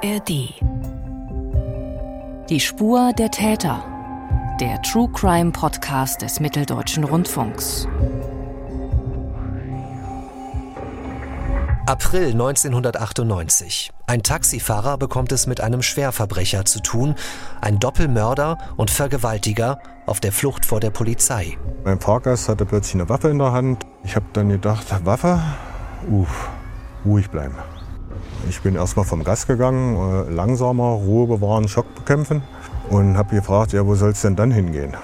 ARD. Die Spur der Täter. Der True Crime Podcast des Mitteldeutschen Rundfunks. April 1998. Ein Taxifahrer bekommt es mit einem Schwerverbrecher zu tun, ein Doppelmörder und Vergewaltiger auf der Flucht vor der Polizei. Mein Fahrgast hatte plötzlich eine Waffe in der Hand. Ich habe dann gedacht, Waffe? Uff, ruhig bleiben. Ich bin erstmal vom Gas gegangen, äh, langsamer, Ruhe bewahren, Schock bekämpfen und habe gefragt, ja, wo soll es denn dann hingehen?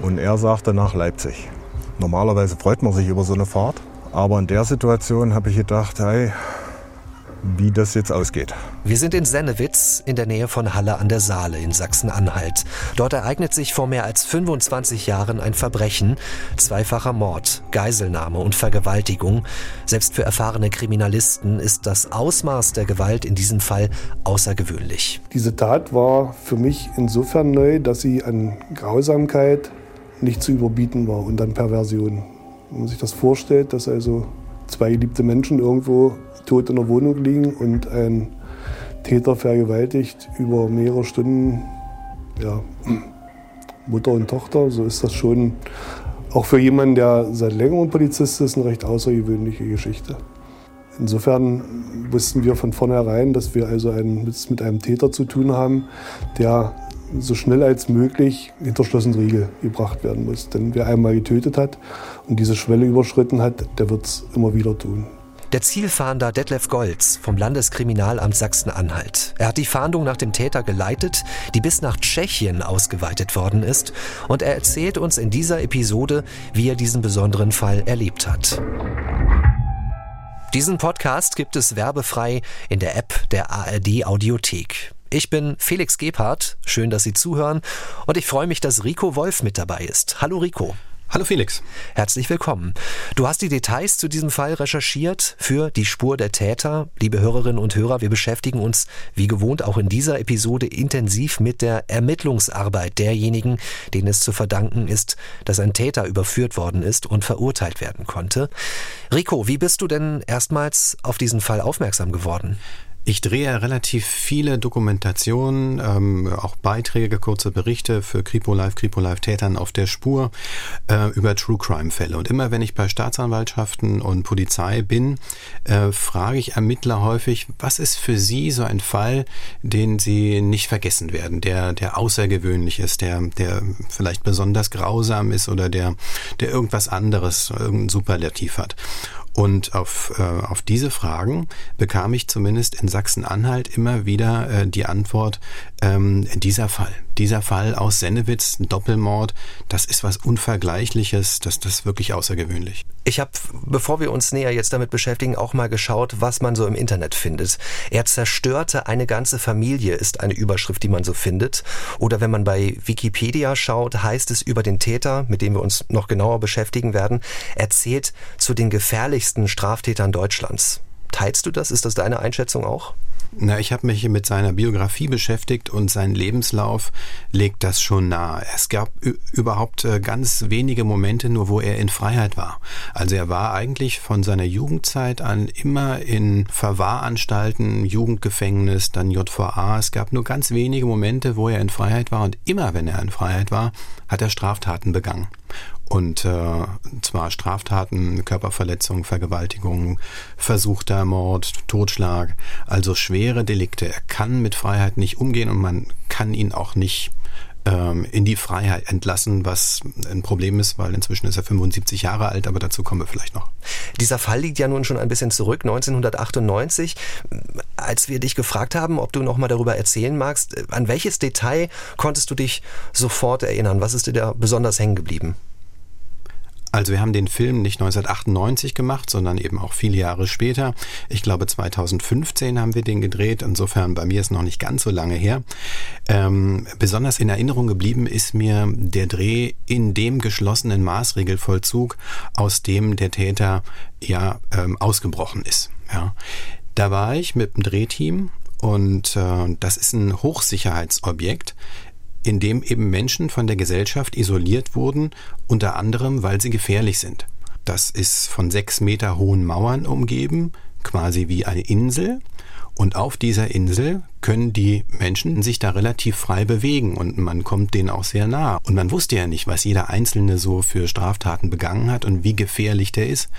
Und er sagte nach Leipzig. Normalerweise freut man sich über so eine Fahrt, aber in der Situation habe ich gedacht, hey, wie das jetzt ausgeht. Wir sind in Sennewitz in der Nähe von Halle an der Saale in Sachsen-Anhalt. Dort ereignet sich vor mehr als 25 Jahren ein Verbrechen, zweifacher Mord, Geiselnahme und Vergewaltigung. Selbst für erfahrene Kriminalisten ist das Ausmaß der Gewalt in diesem Fall außergewöhnlich. Diese Tat war für mich insofern neu, dass sie an Grausamkeit nicht zu überbieten war und an Perversion. Wenn man sich das vorstellt, dass also zwei geliebte Menschen irgendwo tot in der Wohnung liegen und ein Täter vergewaltigt über mehrere Stunden ja, Mutter und Tochter. So ist das schon auch für jemanden, der seit längerem Polizist ist, eine recht außergewöhnliche Geschichte. Insofern wussten wir von vornherein, dass wir also ein, mit einem Täter zu tun haben, der so schnell als möglich hinter Schloss und Riegel gebracht werden muss. Denn wer einmal getötet hat und diese Schwelle überschritten hat, der wird es immer wieder tun. Der Zielfahnder Detlef Golz vom Landeskriminalamt Sachsen-Anhalt. Er hat die Fahndung nach dem Täter geleitet, die bis nach Tschechien ausgeweitet worden ist. Und er erzählt uns in dieser Episode, wie er diesen besonderen Fall erlebt hat. Diesen Podcast gibt es werbefrei in der App der ARD Audiothek. Ich bin Felix Gebhardt, schön, dass Sie zuhören und ich freue mich, dass Rico Wolf mit dabei ist. Hallo Rico. Hallo Felix. Herzlich willkommen. Du hast die Details zu diesem Fall recherchiert für die Spur der Täter. Liebe Hörerinnen und Hörer, wir beschäftigen uns wie gewohnt auch in dieser Episode intensiv mit der Ermittlungsarbeit derjenigen, denen es zu verdanken ist, dass ein Täter überführt worden ist und verurteilt werden konnte. Rico, wie bist du denn erstmals auf diesen Fall aufmerksam geworden? Ich drehe relativ viele Dokumentationen, ähm, auch Beiträge, kurze Berichte für Kripo Live, Kripo Live Tätern auf der Spur äh, über True Crime Fälle. Und immer wenn ich bei Staatsanwaltschaften und Polizei bin, äh, frage ich Ermittler häufig, was ist für sie so ein Fall, den sie nicht vergessen werden, der, der außergewöhnlich ist, der, der vielleicht besonders grausam ist oder der, der irgendwas anderes, irgendein Superlativ hat. Und auf, äh, auf diese Fragen bekam ich zumindest in Sachsen-Anhalt immer wieder äh, die Antwort, ähm, dieser Fall, dieser Fall aus Sennewitz, Doppelmord, das ist was Unvergleichliches, das, das ist wirklich außergewöhnlich. Ich habe, bevor wir uns näher jetzt damit beschäftigen, auch mal geschaut, was man so im Internet findet. Er zerstörte eine ganze Familie ist eine Überschrift, die man so findet. Oder wenn man bei Wikipedia schaut, heißt es über den Täter, mit dem wir uns noch genauer beschäftigen werden, erzählt zu den gefährlichsten Straftätern Deutschlands. Teilst du das? Ist das deine Einschätzung auch? Na, ich habe mich mit seiner Biografie beschäftigt und sein Lebenslauf legt das schon nahe. Es gab überhaupt äh, ganz wenige Momente nur, wo er in Freiheit war. Also er war eigentlich von seiner Jugendzeit an immer in Verwahranstalten, Jugendgefängnis, dann JVA. Es gab nur ganz wenige Momente, wo er in Freiheit war und immer wenn er in Freiheit war, hat er Straftaten begangen. Und äh, zwar Straftaten, Körperverletzung, Vergewaltigung, versuchter Mord, Totschlag, also schwere Delikte. Er kann mit Freiheit nicht umgehen und man kann ihn auch nicht ähm, in die Freiheit entlassen, was ein Problem ist, weil inzwischen ist er 75 Jahre alt, aber dazu kommen wir vielleicht noch. Dieser Fall liegt ja nun schon ein bisschen zurück, 1998. Als wir dich gefragt haben, ob du noch mal darüber erzählen magst, an welches Detail konntest du dich sofort erinnern? Was ist dir da besonders hängen geblieben? Also wir haben den Film nicht 1998 gemacht, sondern eben auch viele Jahre später. Ich glaube 2015 haben wir den gedreht. Insofern bei mir ist noch nicht ganz so lange her. Ähm, besonders in Erinnerung geblieben ist mir der Dreh in dem geschlossenen Maßregelvollzug, aus dem der Täter ja ähm, ausgebrochen ist. Ja. Da war ich mit dem Drehteam und äh, das ist ein Hochsicherheitsobjekt in dem eben Menschen von der Gesellschaft isoliert wurden, unter anderem, weil sie gefährlich sind. Das ist von sechs Meter hohen Mauern umgeben, quasi wie eine Insel. Und auf dieser Insel können die Menschen sich da relativ frei bewegen und man kommt denen auch sehr nah. Und man wusste ja nicht, was jeder Einzelne so für Straftaten begangen hat und wie gefährlich der ist.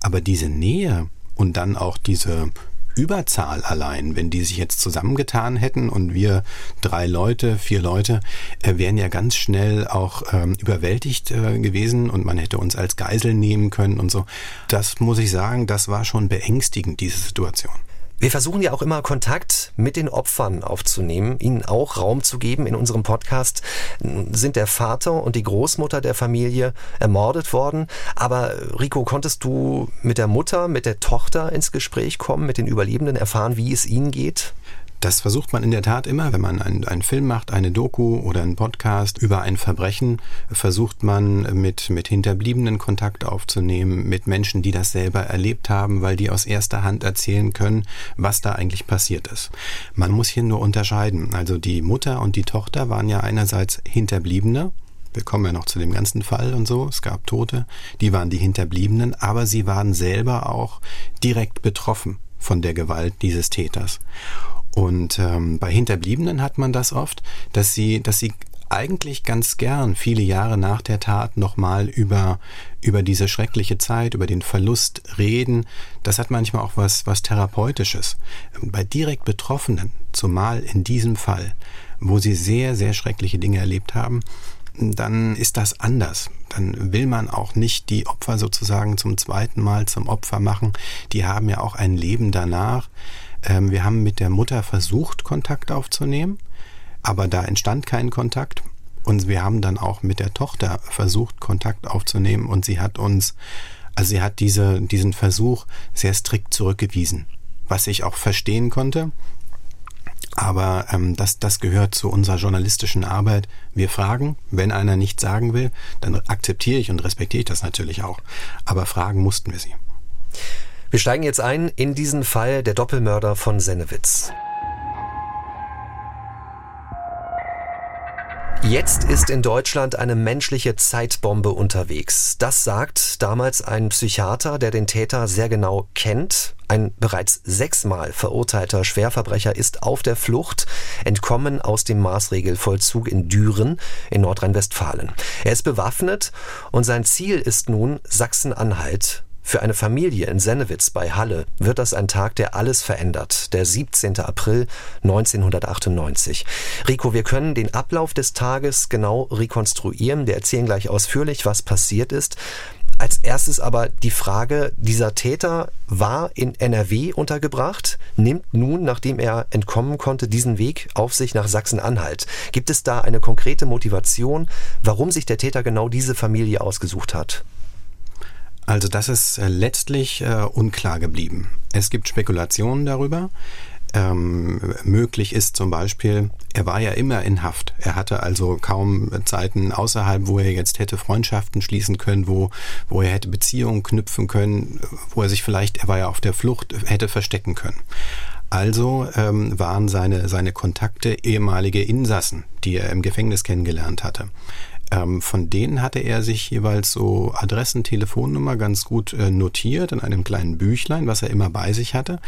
Aber diese Nähe und dann auch diese Überzahl allein, wenn die sich jetzt zusammengetan hätten und wir drei Leute, vier Leute, äh, wären ja ganz schnell auch ähm, überwältigt äh, gewesen und man hätte uns als Geisel nehmen können und so. Das muss ich sagen, das war schon beängstigend, diese Situation. Wir versuchen ja auch immer Kontakt mit den Opfern aufzunehmen, ihnen auch Raum zu geben. In unserem Podcast sind der Vater und die Großmutter der Familie ermordet worden. Aber Rico, konntest du mit der Mutter, mit der Tochter ins Gespräch kommen, mit den Überlebenden erfahren, wie es ihnen geht? Das versucht man in der Tat immer, wenn man einen, einen, Film macht, eine Doku oder einen Podcast über ein Verbrechen, versucht man mit, mit Hinterbliebenen Kontakt aufzunehmen, mit Menschen, die das selber erlebt haben, weil die aus erster Hand erzählen können, was da eigentlich passiert ist. Man muss hier nur unterscheiden. Also die Mutter und die Tochter waren ja einerseits Hinterbliebene, wir kommen ja noch zu dem ganzen Fall und so, es gab Tote, die waren die Hinterbliebenen, aber sie waren selber auch direkt betroffen von der Gewalt dieses Täters. Und ähm, bei Hinterbliebenen hat man das oft, dass sie, dass sie eigentlich ganz gern viele Jahre nach der Tat nochmal über, über diese schreckliche Zeit, über den Verlust reden. Das hat manchmal auch was, was Therapeutisches. Bei direkt Betroffenen, zumal in diesem Fall, wo sie sehr, sehr schreckliche Dinge erlebt haben, dann ist das anders. Dann will man auch nicht die Opfer sozusagen zum zweiten Mal zum Opfer machen. Die haben ja auch ein Leben danach. Ähm, wir haben mit der Mutter versucht, Kontakt aufzunehmen, aber da entstand kein Kontakt. Und wir haben dann auch mit der Tochter versucht, Kontakt aufzunehmen und sie hat uns, also sie hat diese, diesen Versuch sehr strikt zurückgewiesen, was ich auch verstehen konnte. Aber ähm, das, das gehört zu unserer journalistischen Arbeit. Wir fragen, wenn einer nichts sagen will, dann akzeptiere ich und respektiere ich das natürlich auch. Aber fragen mussten wir sie. Wir steigen jetzt ein in diesen Fall der Doppelmörder von Sennewitz. Jetzt ist in Deutschland eine menschliche Zeitbombe unterwegs. Das sagt damals ein Psychiater, der den Täter sehr genau kennt. Ein bereits sechsmal verurteilter Schwerverbrecher ist auf der Flucht, entkommen aus dem Maßregelvollzug in Düren in Nordrhein-Westfalen. Er ist bewaffnet und sein Ziel ist nun Sachsen-Anhalt für eine Familie in Sennewitz bei Halle wird das ein Tag, der alles verändert. Der 17. April 1998. Rico, wir können den Ablauf des Tages genau rekonstruieren. Wir erzählen gleich ausführlich, was passiert ist. Als erstes aber die Frage, dieser Täter war in NRW untergebracht, nimmt nun, nachdem er entkommen konnte, diesen Weg auf sich nach Sachsen-Anhalt. Gibt es da eine konkrete Motivation, warum sich der Täter genau diese Familie ausgesucht hat? Also das ist äh, letztlich äh, unklar geblieben. Es gibt Spekulationen darüber. Ähm, möglich ist zum Beispiel, er war ja immer in Haft. Er hatte also kaum Zeiten außerhalb, wo er jetzt hätte Freundschaften schließen können, wo, wo er hätte Beziehungen knüpfen können, wo er sich vielleicht, er war ja auf der Flucht, hätte verstecken können. Also ähm, waren seine, seine Kontakte ehemalige Insassen, die er im Gefängnis kennengelernt hatte. Ähm, von denen hatte er sich jeweils so Adressen, Telefonnummer ganz gut äh, notiert in einem kleinen Büchlein, was er immer bei sich hatte.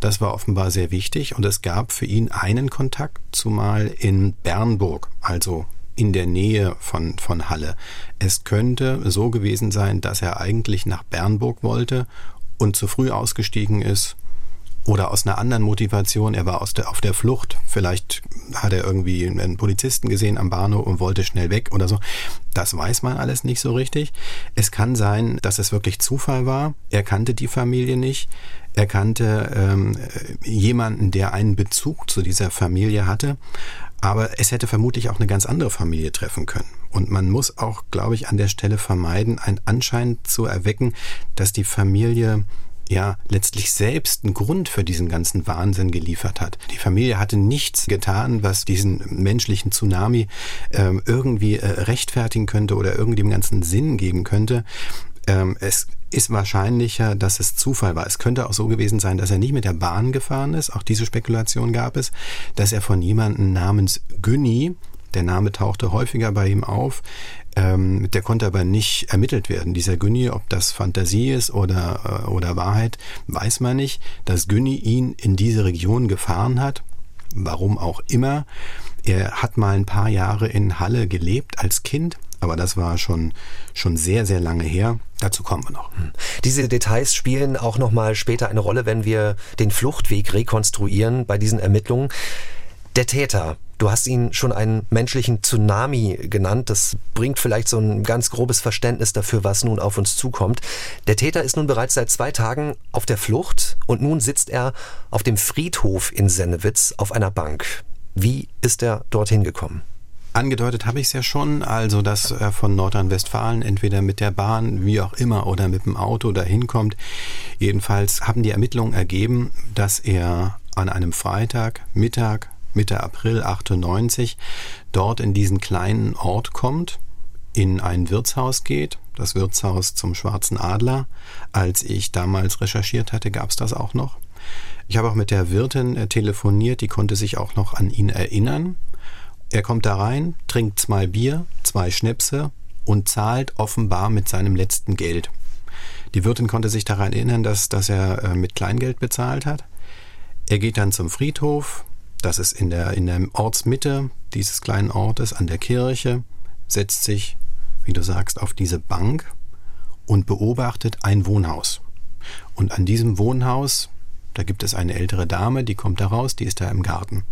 Das war offenbar sehr wichtig und es gab für ihn einen Kontakt, zumal in Bernburg, also in der Nähe von, von Halle. Es könnte so gewesen sein, dass er eigentlich nach Bernburg wollte und zu früh ausgestiegen ist oder aus einer anderen Motivation. Er war aus der, auf der Flucht. Vielleicht hat er irgendwie einen Polizisten gesehen am Bahnhof und wollte schnell weg oder so. Das weiß man alles nicht so richtig. Es kann sein, dass es wirklich Zufall war. Er kannte die Familie nicht. Er kannte ähm, jemanden, der einen Bezug zu dieser Familie hatte. Aber es hätte vermutlich auch eine ganz andere Familie treffen können. Und man muss auch, glaube ich, an der Stelle vermeiden, einen Anschein zu erwecken, dass die Familie ja letztlich selbst einen Grund für diesen ganzen Wahnsinn geliefert hat. Die Familie hatte nichts getan, was diesen menschlichen Tsunami ähm, irgendwie äh, rechtfertigen könnte oder irgendwie dem ganzen Sinn geben könnte. Ähm, es ist wahrscheinlicher, dass es Zufall war. Es könnte auch so gewesen sein, dass er nicht mit der Bahn gefahren ist. Auch diese Spekulation gab es, dass er von jemandem namens Günni Der Name tauchte häufiger bei ihm auf. Ähm, der konnte aber nicht ermittelt werden. Dieser Günni, ob das Fantasie ist oder, äh, oder Wahrheit, weiß man nicht. Dass Günni ihn in diese Region gefahren hat, warum auch immer. Er hat mal ein paar Jahre in Halle gelebt als Kind, aber das war schon, schon sehr, sehr lange her. Dazu kommen wir noch. Hm. Diese Details spielen auch nochmal später eine Rolle, wenn wir den Fluchtweg rekonstruieren bei diesen Ermittlungen. Der Täter, Du hast ihn schon einen menschlichen Tsunami genannt. Das bringt vielleicht so ein ganz grobes Verständnis dafür, was nun auf uns zukommt. Der Täter ist nun bereits seit zwei Tagen auf der Flucht und nun sitzt er auf dem Friedhof in Sennewitz auf einer Bank. Wie ist er dorthin gekommen? Angedeutet habe ich es ja schon, also dass er von Nordrhein-Westfalen entweder mit der Bahn, wie auch immer, oder mit dem Auto dahin kommt. Jedenfalls haben die Ermittlungen ergeben, dass er an einem Freitag Mittag Mitte April 98 dort in diesen kleinen Ort kommt, in ein Wirtshaus geht, das Wirtshaus zum Schwarzen Adler. Als ich damals recherchiert hatte, gab es das auch noch. Ich habe auch mit der Wirtin äh, telefoniert, die konnte sich auch noch an ihn erinnern. Er kommt da rein, trinkt zwei Bier, zwei Schnäpse und zahlt offenbar mit seinem letzten Geld. Die Wirtin konnte sich daran erinnern, dass, dass er äh, mit Kleingeld bezahlt hat. Er geht dann zum Friedhof, das ist in der, in der Ortsmitte dieses kleinen Ortes an der Kirche, setzt sich, wie du sagst, auf diese Bank und beobachtet ein Wohnhaus. Und an diesem Wohnhaus, da gibt es eine ältere Dame, die kommt da raus, die ist da im Garten.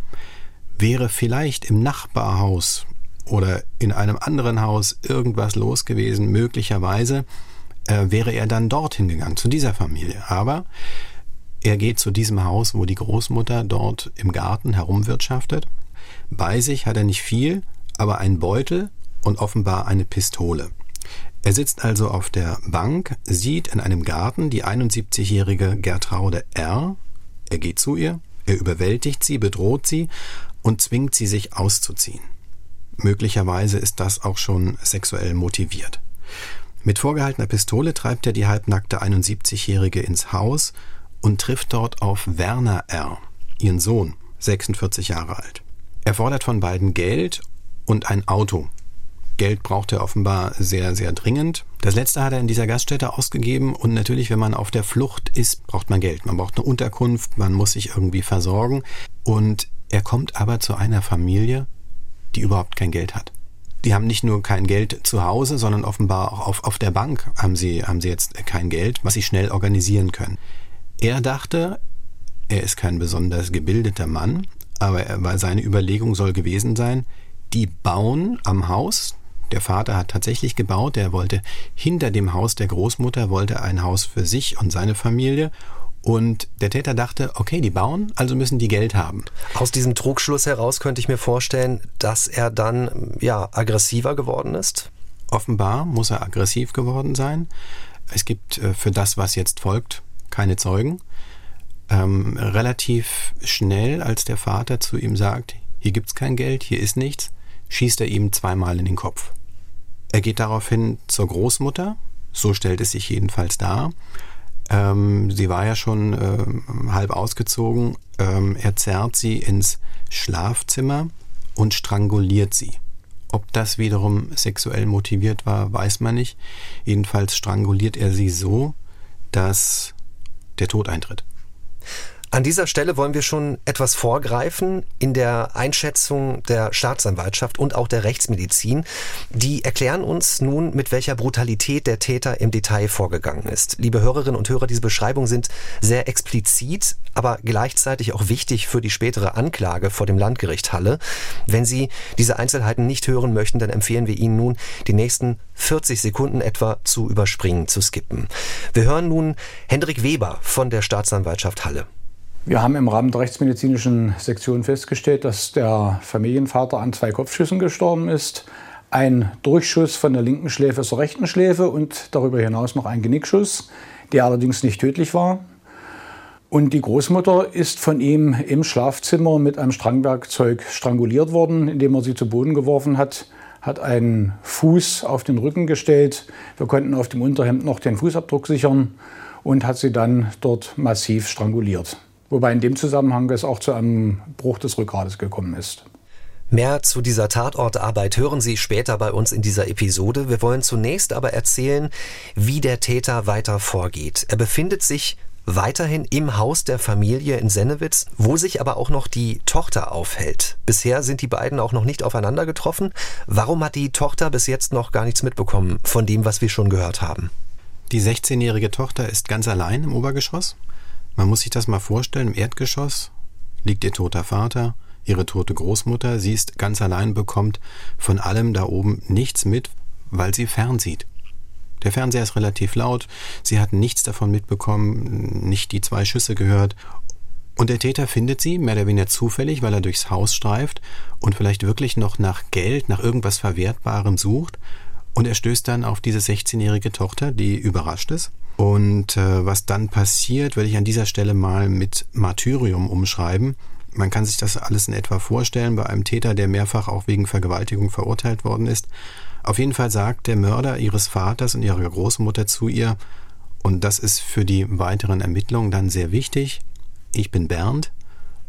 Wäre vielleicht im Nachbarhaus oder in einem anderen Haus irgendwas los gewesen, möglicherweise, äh, wäre er dann dorthin gegangen, zu dieser Familie. Aber er geht zu diesem Haus, wo die Großmutter dort im Garten herumwirtschaftet. Bei sich hat er nicht viel, aber einen Beutel und offenbar eine Pistole. Er sitzt also auf der Bank, sieht in einem Garten die 71-jährige Gertraude R. Er geht zu ihr, er überwältigt sie, bedroht sie und zwingt sie, sich auszuziehen. Möglicherweise ist das auch schon sexuell motiviert. Mit vorgehaltener Pistole treibt er die halbnackte 71-Jährige ins Haus und trifft dort auf Werner R., ihren Sohn, 46 Jahre alt. Er fordert von beiden Geld und ein Auto. Geld braucht er offenbar sehr, sehr dringend. Das letzte hat er in dieser Gaststätte ausgegeben und natürlich, wenn man auf der Flucht ist, braucht man Geld. Man braucht eine Unterkunft, man muss sich irgendwie versorgen. Und er kommt aber zu einer Familie, die überhaupt kein Geld hat. Die haben nicht nur kein Geld zu Hause, sondern offenbar auch auf, auf der Bank haben sie, haben sie jetzt kein Geld, was sie schnell organisieren können. Er dachte, er ist kein besonders gebildeter Mann, aber er, seine Überlegung soll gewesen sein, die bauen am Haus. Der Vater hat tatsächlich gebaut, er wollte hinter dem Haus der Großmutter wollte ein Haus für sich und seine Familie und der Täter dachte, okay, die bauen, also müssen die Geld haben. Aus diesem Trugschluss heraus könnte ich mir vorstellen, dass er dann ja aggressiver geworden ist. Offenbar muss er aggressiv geworden sein. Es gibt äh, für das, was jetzt folgt, keine Zeugen. Ähm, relativ schnell, als der Vater zu ihm sagt, hier gibt's kein Geld, hier ist nichts, schießt er ihm zweimal in den Kopf. Er geht daraufhin zur Großmutter, so stellt es sich jedenfalls dar. Ähm, sie war ja schon äh, halb ausgezogen. Ähm, er zerrt sie ins Schlafzimmer und stranguliert sie. Ob das wiederum sexuell motiviert war, weiß man nicht. Jedenfalls stranguliert er sie so, dass der Tod eintritt. An dieser Stelle wollen wir schon etwas vorgreifen in der Einschätzung der Staatsanwaltschaft und auch der Rechtsmedizin. Die erklären uns nun, mit welcher Brutalität der Täter im Detail vorgegangen ist. Liebe Hörerinnen und Hörer, diese Beschreibungen sind sehr explizit, aber gleichzeitig auch wichtig für die spätere Anklage vor dem Landgericht Halle. Wenn Sie diese Einzelheiten nicht hören möchten, dann empfehlen wir Ihnen nun, die nächsten 40 Sekunden etwa zu überspringen, zu skippen. Wir hören nun Hendrik Weber von der Staatsanwaltschaft Halle. Wir haben im Rahmen der rechtsmedizinischen Sektion festgestellt, dass der Familienvater an zwei Kopfschüssen gestorben ist. Ein Durchschuss von der linken Schläfe zur rechten Schläfe und darüber hinaus noch ein Genickschuss, der allerdings nicht tödlich war. Und die Großmutter ist von ihm im Schlafzimmer mit einem Strangwerkzeug stranguliert worden, indem er sie zu Boden geworfen hat, hat einen Fuß auf den Rücken gestellt. Wir konnten auf dem Unterhemd noch den Fußabdruck sichern und hat sie dann dort massiv stranguliert. Wobei in dem Zusammenhang es auch zu einem Bruch des Rückgrades gekommen ist. Mehr zu dieser Tatortarbeit hören Sie später bei uns in dieser Episode. Wir wollen zunächst aber erzählen, wie der Täter weiter vorgeht. Er befindet sich weiterhin im Haus der Familie in Sennewitz, wo sich aber auch noch die Tochter aufhält. Bisher sind die beiden auch noch nicht aufeinander getroffen. Warum hat die Tochter bis jetzt noch gar nichts mitbekommen von dem, was wir schon gehört haben? Die 16-jährige Tochter ist ganz allein im Obergeschoss. Man muss sich das mal vorstellen, im Erdgeschoss liegt ihr toter Vater, ihre tote Großmutter, sie ist ganz allein, bekommt von allem da oben nichts mit, weil sie fernsieht. Der Fernseher ist relativ laut, sie hat nichts davon mitbekommen, nicht die zwei Schüsse gehört. Und der Täter findet sie, mehr oder weniger zufällig, weil er durchs Haus streift und vielleicht wirklich noch nach Geld, nach irgendwas Verwertbarem sucht. Und er stößt dann auf diese 16-jährige Tochter, die überrascht ist. Und äh, was dann passiert, würde ich an dieser Stelle mal mit Martyrium umschreiben. Man kann sich das alles in etwa vorstellen bei einem Täter, der mehrfach auch wegen Vergewaltigung verurteilt worden ist. Auf jeden Fall sagt der Mörder ihres Vaters und ihrer Großmutter zu ihr, und das ist für die weiteren Ermittlungen dann sehr wichtig, ich bin Bernd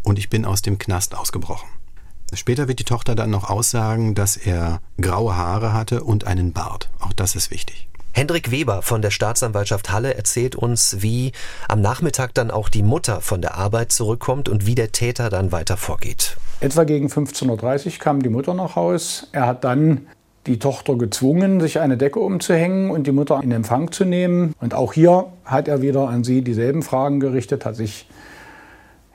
und ich bin aus dem Knast ausgebrochen. Später wird die Tochter dann noch aussagen, dass er graue Haare hatte und einen Bart. Auch das ist wichtig. Hendrik Weber von der Staatsanwaltschaft Halle erzählt uns, wie am Nachmittag dann auch die Mutter von der Arbeit zurückkommt und wie der Täter dann weiter vorgeht. Etwa gegen 15.30 Uhr kam die Mutter nach Haus. Er hat dann die Tochter gezwungen, sich eine Decke umzuhängen und die Mutter in Empfang zu nehmen. Und auch hier hat er wieder an sie dieselben Fragen gerichtet, hat sich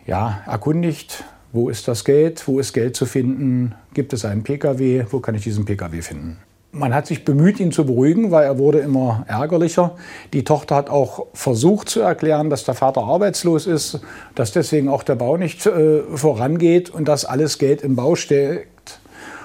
ja, erkundigt, wo ist das Geld, wo ist Geld zu finden, gibt es einen Pkw, wo kann ich diesen Pkw finden. Man hat sich bemüht, ihn zu beruhigen, weil er wurde immer ärgerlicher. Die Tochter hat auch versucht zu erklären, dass der Vater arbeitslos ist, dass deswegen auch der Bau nicht äh, vorangeht und dass alles Geld im Bau steckt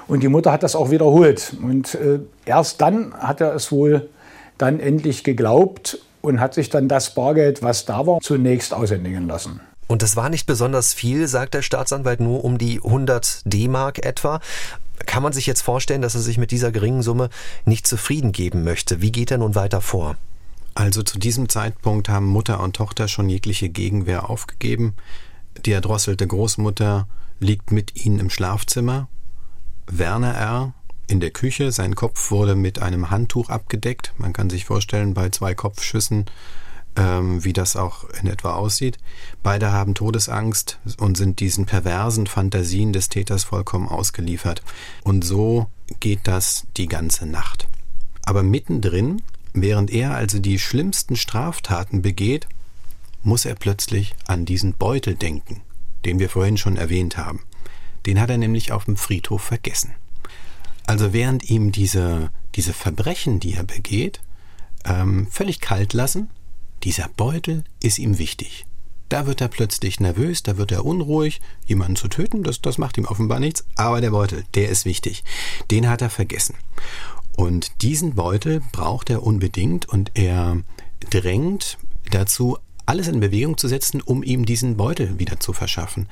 und die Mutter hat das auch wiederholt. Und äh, erst dann hat er es wohl dann endlich geglaubt und hat sich dann das Bargeld, was da war, zunächst aushändigen lassen. Und das war nicht besonders viel, sagt der Staatsanwalt, nur um die 100 D-Mark etwa. Kann man sich jetzt vorstellen, dass er sich mit dieser geringen Summe nicht zufrieden geben möchte? Wie geht er nun weiter vor? Also zu diesem Zeitpunkt haben Mutter und Tochter schon jegliche Gegenwehr aufgegeben. Die erdrosselte Großmutter liegt mit ihnen im Schlafzimmer Werner R. in der Küche. Sein Kopf wurde mit einem Handtuch abgedeckt. Man kann sich vorstellen, bei zwei Kopfschüssen, ähm, wie das auch in etwa aussieht. Beide haben Todesangst und sind diesen perversen Fantasien des Täters vollkommen ausgeliefert. Und so geht das die ganze Nacht. Aber mittendrin, während er also die schlimmsten Straftaten begeht, muss er plötzlich an diesen Beutel denken, den wir vorhin schon erwähnt haben. Den hat er nämlich auf dem Friedhof vergessen. Also während ihm diese, diese Verbrechen, die er begeht, ähm, völlig kalt lassen, dieser Beutel ist ihm wichtig. Da wird er plötzlich nervös, da wird er unruhig, jemanden zu töten, das, das macht ihm offenbar nichts, aber der Beutel, der ist wichtig. Den hat er vergessen. Und diesen Beutel braucht er unbedingt und er drängt dazu, alles in Bewegung zu setzen, um ihm diesen Beutel wieder zu verschaffen.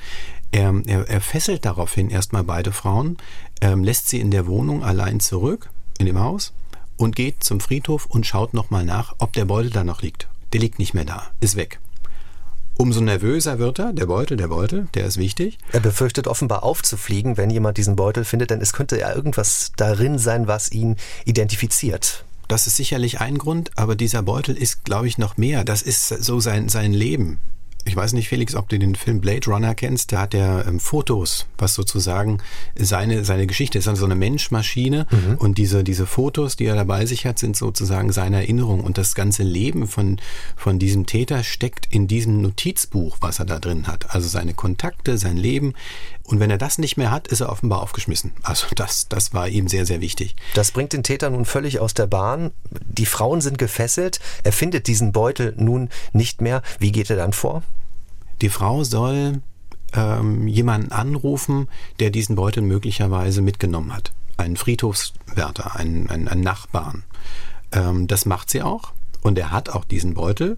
Er, er, er fesselt daraufhin erstmal beide Frauen, ähm, lässt sie in der Wohnung allein zurück, in dem Haus, und geht zum Friedhof und schaut nochmal nach, ob der Beutel da noch liegt. Der liegt nicht mehr da, ist weg. Umso nervöser wird er, der Beutel, der Beutel, der ist wichtig. Er befürchtet offenbar aufzufliegen, wenn jemand diesen Beutel findet, denn es könnte ja irgendwas darin sein, was ihn identifiziert. Das ist sicherlich ein Grund, aber dieser Beutel ist, glaube ich, noch mehr. Das ist so sein, sein Leben ich weiß nicht, Felix, ob du den Film Blade Runner kennst. Da hat er ähm, Fotos, was sozusagen seine, seine Geschichte ist. Also so eine Menschmaschine. Mhm. Und diese, diese Fotos, die er dabei sich hat, sind sozusagen seine Erinnerung. Und das ganze Leben von, von diesem Täter steckt in diesem Notizbuch, was er da drin hat. Also seine Kontakte, sein Leben. Und wenn er das nicht mehr hat, ist er offenbar aufgeschmissen. Also das, das war ihm sehr, sehr wichtig. Das bringt den Täter nun völlig aus der Bahn. Die Frauen sind gefesselt. Er findet diesen Beutel nun nicht mehr. Wie geht er dann vor? Die Frau soll ähm, jemanden anrufen, der diesen Beutel möglicherweise mitgenommen hat. Einen Friedhofswärter, einen, einen, einen Nachbarn. Ähm, das macht sie auch. Und er hat auch diesen Beutel.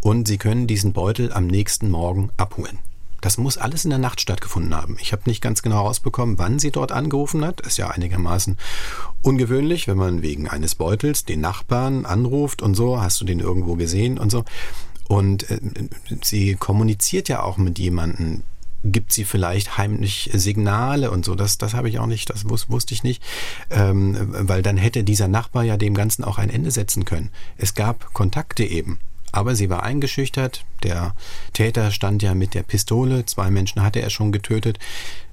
Und sie können diesen Beutel am nächsten Morgen abholen. Das muss alles in der Nacht stattgefunden haben. Ich habe nicht ganz genau rausbekommen, wann sie dort angerufen hat. Ist ja einigermaßen ungewöhnlich, wenn man wegen eines Beutels den Nachbarn anruft und so. Hast du den irgendwo gesehen und so? Und äh, sie kommuniziert ja auch mit jemandem gibt sie vielleicht heimlich Signale und so. Das, das habe ich auch nicht, das wus wusste ich nicht, ähm, weil dann hätte dieser Nachbar ja dem Ganzen auch ein Ende setzen können. Es gab Kontakte eben. Aber sie war eingeschüchtert. Der Täter stand ja mit der Pistole. Zwei Menschen hatte er schon getötet.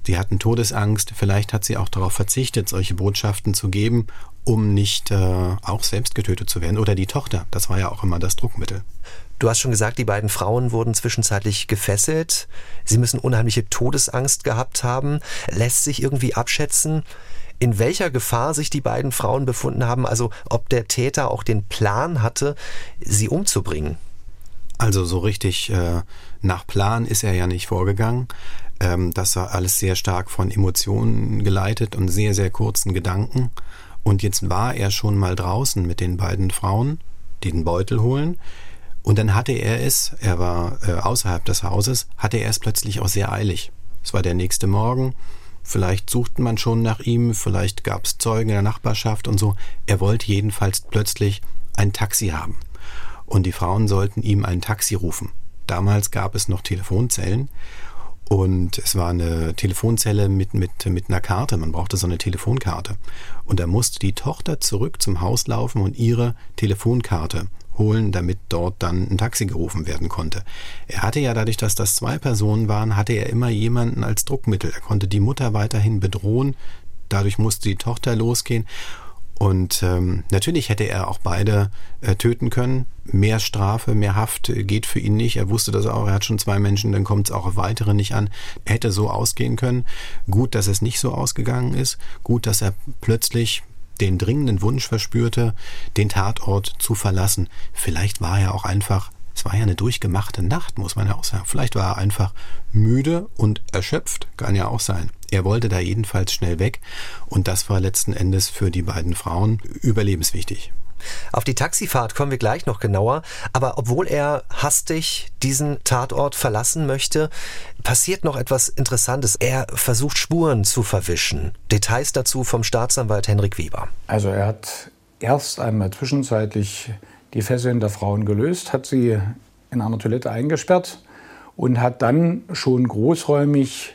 Die hatten Todesangst. Vielleicht hat sie auch darauf verzichtet, solche Botschaften zu geben, um nicht äh, auch selbst getötet zu werden. Oder die Tochter. Das war ja auch immer das Druckmittel. Du hast schon gesagt, die beiden Frauen wurden zwischenzeitlich gefesselt. Sie müssen unheimliche Todesangst gehabt haben. Lässt sich irgendwie abschätzen, in welcher Gefahr sich die beiden Frauen befunden haben, also ob der Täter auch den Plan hatte, sie umzubringen. Also so richtig äh, nach Plan ist er ja nicht vorgegangen. Ähm, das war alles sehr stark von Emotionen geleitet und sehr, sehr kurzen Gedanken. Und jetzt war er schon mal draußen mit den beiden Frauen, die den Beutel holen. Und dann hatte er es, er war äh, außerhalb des Hauses, hatte er es plötzlich auch sehr eilig. Es war der nächste Morgen, vielleicht suchte man schon nach ihm, vielleicht gab es Zeugen in der Nachbarschaft und so. Er wollte jedenfalls plötzlich ein Taxi haben. Und die Frauen sollten ihm ein Taxi rufen. Damals gab es noch Telefonzellen und es war eine Telefonzelle mit, mit, mit einer Karte. Man brauchte so eine Telefonkarte. Und da musste die Tochter zurück zum Haus laufen und ihre Telefonkarte holen, damit dort dann ein Taxi gerufen werden konnte. Er hatte ja dadurch, dass das zwei Personen waren, hatte er immer jemanden als Druckmittel. Er konnte die Mutter weiterhin bedrohen, dadurch musste die Tochter losgehen. Und ähm, natürlich hätte er auch beide äh, töten können. Mehr Strafe, mehr Haft geht für ihn nicht. Er wusste das auch, er hat schon zwei Menschen, dann kommt es auch auf weitere nicht an. Er hätte so ausgehen können. Gut, dass es nicht so ausgegangen ist. Gut, dass er plötzlich den dringenden Wunsch verspürte, den Tatort zu verlassen. Vielleicht war er auch einfach, es war ja eine durchgemachte Nacht, muss man ja auch sagen. Vielleicht war er einfach müde und erschöpft, kann ja auch sein. Er wollte da jedenfalls schnell weg und das war letzten Endes für die beiden Frauen überlebenswichtig. Auf die Taxifahrt kommen wir gleich noch genauer, aber obwohl er hastig diesen Tatort verlassen möchte, passiert noch etwas Interessantes. Er versucht Spuren zu verwischen. Details dazu vom Staatsanwalt Henrik Weber. Also er hat erst einmal zwischenzeitlich die Fesseln der Frauen gelöst, hat sie in einer Toilette eingesperrt und hat dann schon großräumig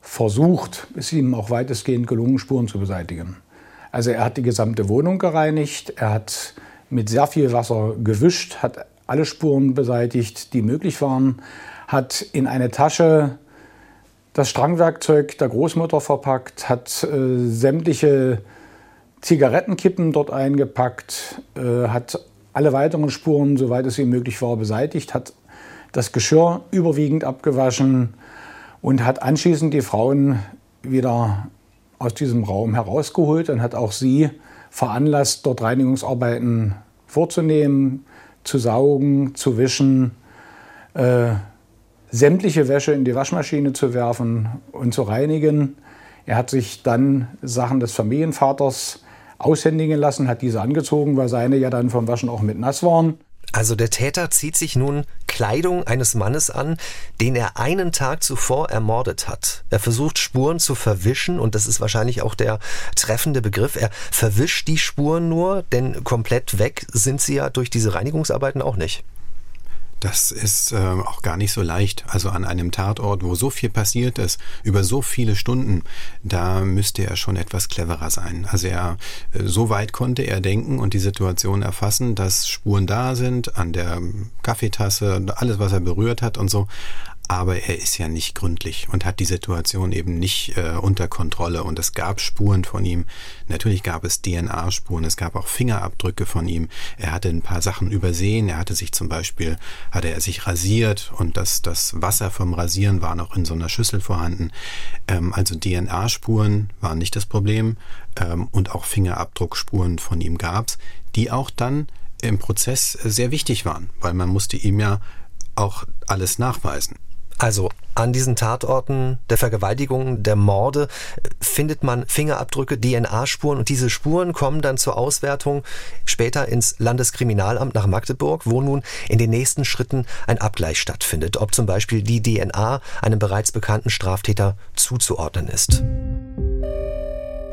versucht, es ihm auch weitestgehend gelungen, Spuren zu beseitigen. Also er hat die gesamte Wohnung gereinigt, er hat mit sehr viel Wasser gewischt, hat alle Spuren beseitigt, die möglich waren, hat in eine Tasche das Strangwerkzeug der Großmutter verpackt, hat äh, sämtliche Zigarettenkippen dort eingepackt, äh, hat alle weiteren Spuren, soweit es ihm möglich war, beseitigt, hat das Geschirr überwiegend abgewaschen und hat anschließend die Frauen wieder aus diesem Raum herausgeholt und hat auch sie veranlasst, dort Reinigungsarbeiten vorzunehmen, zu saugen, zu wischen, äh, sämtliche Wäsche in die Waschmaschine zu werfen und zu reinigen. Er hat sich dann Sachen des Familienvaters aushändigen lassen, hat diese angezogen, weil seine ja dann vom Waschen auch mit nass waren. Also der Täter zieht sich nun Kleidung eines Mannes an, den er einen Tag zuvor ermordet hat. Er versucht Spuren zu verwischen und das ist wahrscheinlich auch der treffende Begriff. Er verwischt die Spuren nur, denn komplett weg sind sie ja durch diese Reinigungsarbeiten auch nicht. Das ist äh, auch gar nicht so leicht. Also an einem Tatort, wo so viel passiert ist, über so viele Stunden, da müsste er schon etwas cleverer sein. Also er, äh, so weit konnte er denken und die Situation erfassen, dass Spuren da sind an der Kaffeetasse, alles, was er berührt hat und so aber er ist ja nicht gründlich und hat die Situation eben nicht äh, unter Kontrolle. Und es gab Spuren von ihm. Natürlich gab es DNA-Spuren, es gab auch Fingerabdrücke von ihm. Er hatte ein paar Sachen übersehen. Er hatte sich zum Beispiel, hatte er sich rasiert und das, das Wasser vom Rasieren war noch in so einer Schüssel vorhanden. Ähm, also DNA-Spuren waren nicht das Problem ähm, und auch Fingerabdruckspuren von ihm gab's, die auch dann im Prozess sehr wichtig waren, weil man musste ihm ja auch alles nachweisen. Also an diesen Tatorten der Vergewaltigungen, der Morde findet man Fingerabdrücke, DNA-Spuren und diese Spuren kommen dann zur Auswertung später ins Landeskriminalamt nach Magdeburg, wo nun in den nächsten Schritten ein Abgleich stattfindet, ob zum Beispiel die DNA einem bereits bekannten Straftäter zuzuordnen ist.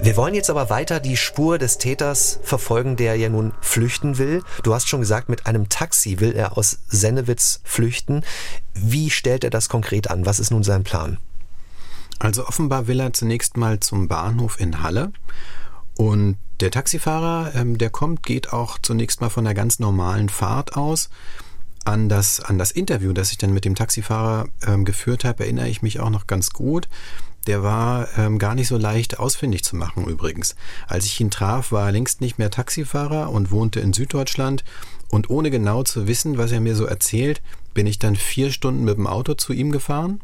Wir wollen jetzt aber weiter die Spur des Täters verfolgen, der ja nun flüchten will. Du hast schon gesagt, mit einem Taxi will er aus Sennewitz flüchten. Wie stellt er das konkret an? Was ist nun sein Plan? Also offenbar will er zunächst mal zum Bahnhof in Halle und der Taxifahrer, ähm, der kommt, geht auch zunächst mal von einer ganz normalen Fahrt aus. An das, an das Interview, das ich dann mit dem Taxifahrer ähm, geführt habe, erinnere ich mich auch noch ganz gut. Der war ähm, gar nicht so leicht ausfindig zu machen übrigens. Als ich ihn traf, war er längst nicht mehr Taxifahrer und wohnte in Süddeutschland. Und ohne genau zu wissen, was er mir so erzählt, bin ich dann vier Stunden mit dem Auto zu ihm gefahren.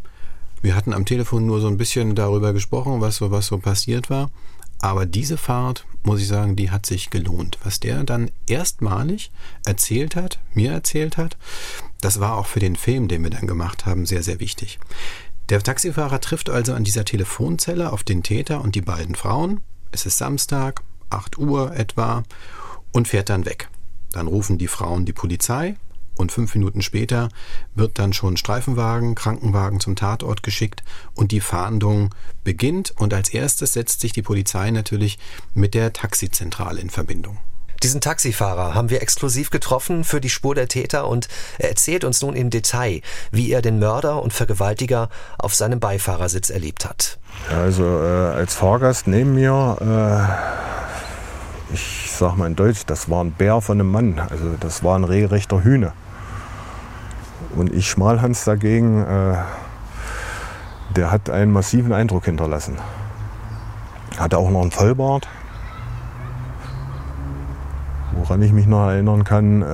Wir hatten am Telefon nur so ein bisschen darüber gesprochen, was so, was so passiert war. Aber diese Fahrt, muss ich sagen, die hat sich gelohnt. Was der dann erstmalig erzählt hat, mir erzählt hat, das war auch für den Film, den wir dann gemacht haben, sehr, sehr wichtig. Der Taxifahrer trifft also an dieser Telefonzelle auf den Täter und die beiden Frauen. Es ist Samstag, 8 Uhr etwa, und fährt dann weg. Dann rufen die Frauen die Polizei und fünf Minuten später wird dann schon Streifenwagen, Krankenwagen zum Tatort geschickt und die Fahndung beginnt und als erstes setzt sich die Polizei natürlich mit der Taxizentrale in Verbindung. Diesen Taxifahrer haben wir exklusiv getroffen für die Spur der Täter und er erzählt uns nun im Detail, wie er den Mörder und Vergewaltiger auf seinem Beifahrersitz erlebt hat. Also äh, als Fahrgast neben mir, äh, ich sag mal in Deutsch, das war ein Bär von einem Mann. Also das war ein regelrechter Hühner. Und ich Schmalhans dagegen, äh, der hat einen massiven Eindruck hinterlassen. Hatte auch noch einen Vollbart. Woran ich mich noch erinnern kann, äh,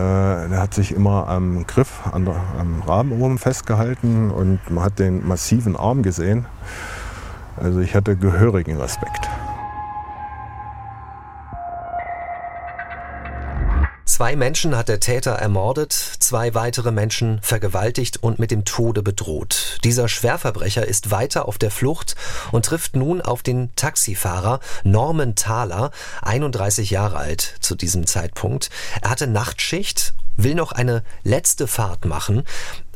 der hat sich immer am Griff, an der, am Rahmen oben festgehalten und man hat den massiven Arm gesehen. Also ich hatte gehörigen Respekt. Zwei Menschen hat der Täter ermordet, zwei weitere Menschen vergewaltigt und mit dem Tode bedroht. Dieser Schwerverbrecher ist weiter auf der Flucht und trifft nun auf den Taxifahrer Norman Thaler, 31 Jahre alt zu diesem Zeitpunkt. Er hatte Nachtschicht will noch eine letzte Fahrt machen.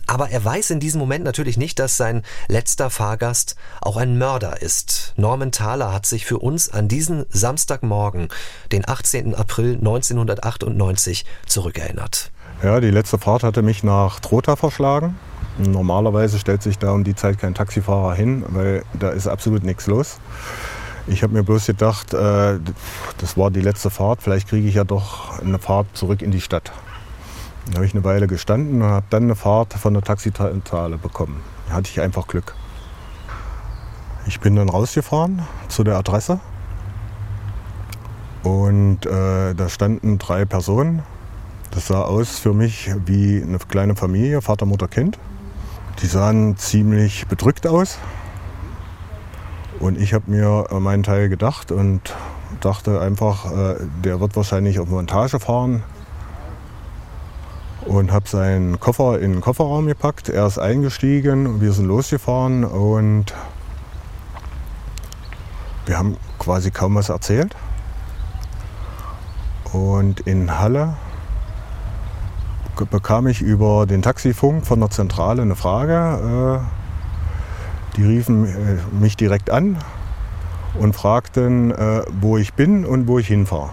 Aber er weiß in diesem Moment natürlich nicht, dass sein letzter Fahrgast auch ein Mörder ist. Norman Thaler hat sich für uns an diesen Samstagmorgen, den 18. April 1998, zurückerinnert. Ja, die letzte Fahrt hatte mich nach Trotha verschlagen. Normalerweise stellt sich da um die Zeit kein Taxifahrer hin, weil da ist absolut nichts los. Ich habe mir bloß gedacht, äh, das war die letzte Fahrt, vielleicht kriege ich ja doch eine Fahrt zurück in die Stadt. Da habe ich eine Weile gestanden und habe dann eine Fahrt von der Taxizentrale bekommen. Da hatte ich einfach Glück. Ich bin dann rausgefahren zu der Adresse und äh, da standen drei Personen. Das sah aus für mich wie eine kleine Familie, Vater, Mutter, Kind. Die sahen ziemlich bedrückt aus. Und ich habe mir meinen Teil gedacht und dachte einfach, äh, der wird wahrscheinlich auf Montage fahren und habe seinen Koffer in den Kofferraum gepackt. Er ist eingestiegen, und wir sind losgefahren und wir haben quasi kaum was erzählt. Und in Halle bekam ich über den Taxifunk von der Zentrale eine Frage. Äh, die riefen äh, mich direkt an und fragten, äh, wo ich bin und wo ich hinfahre.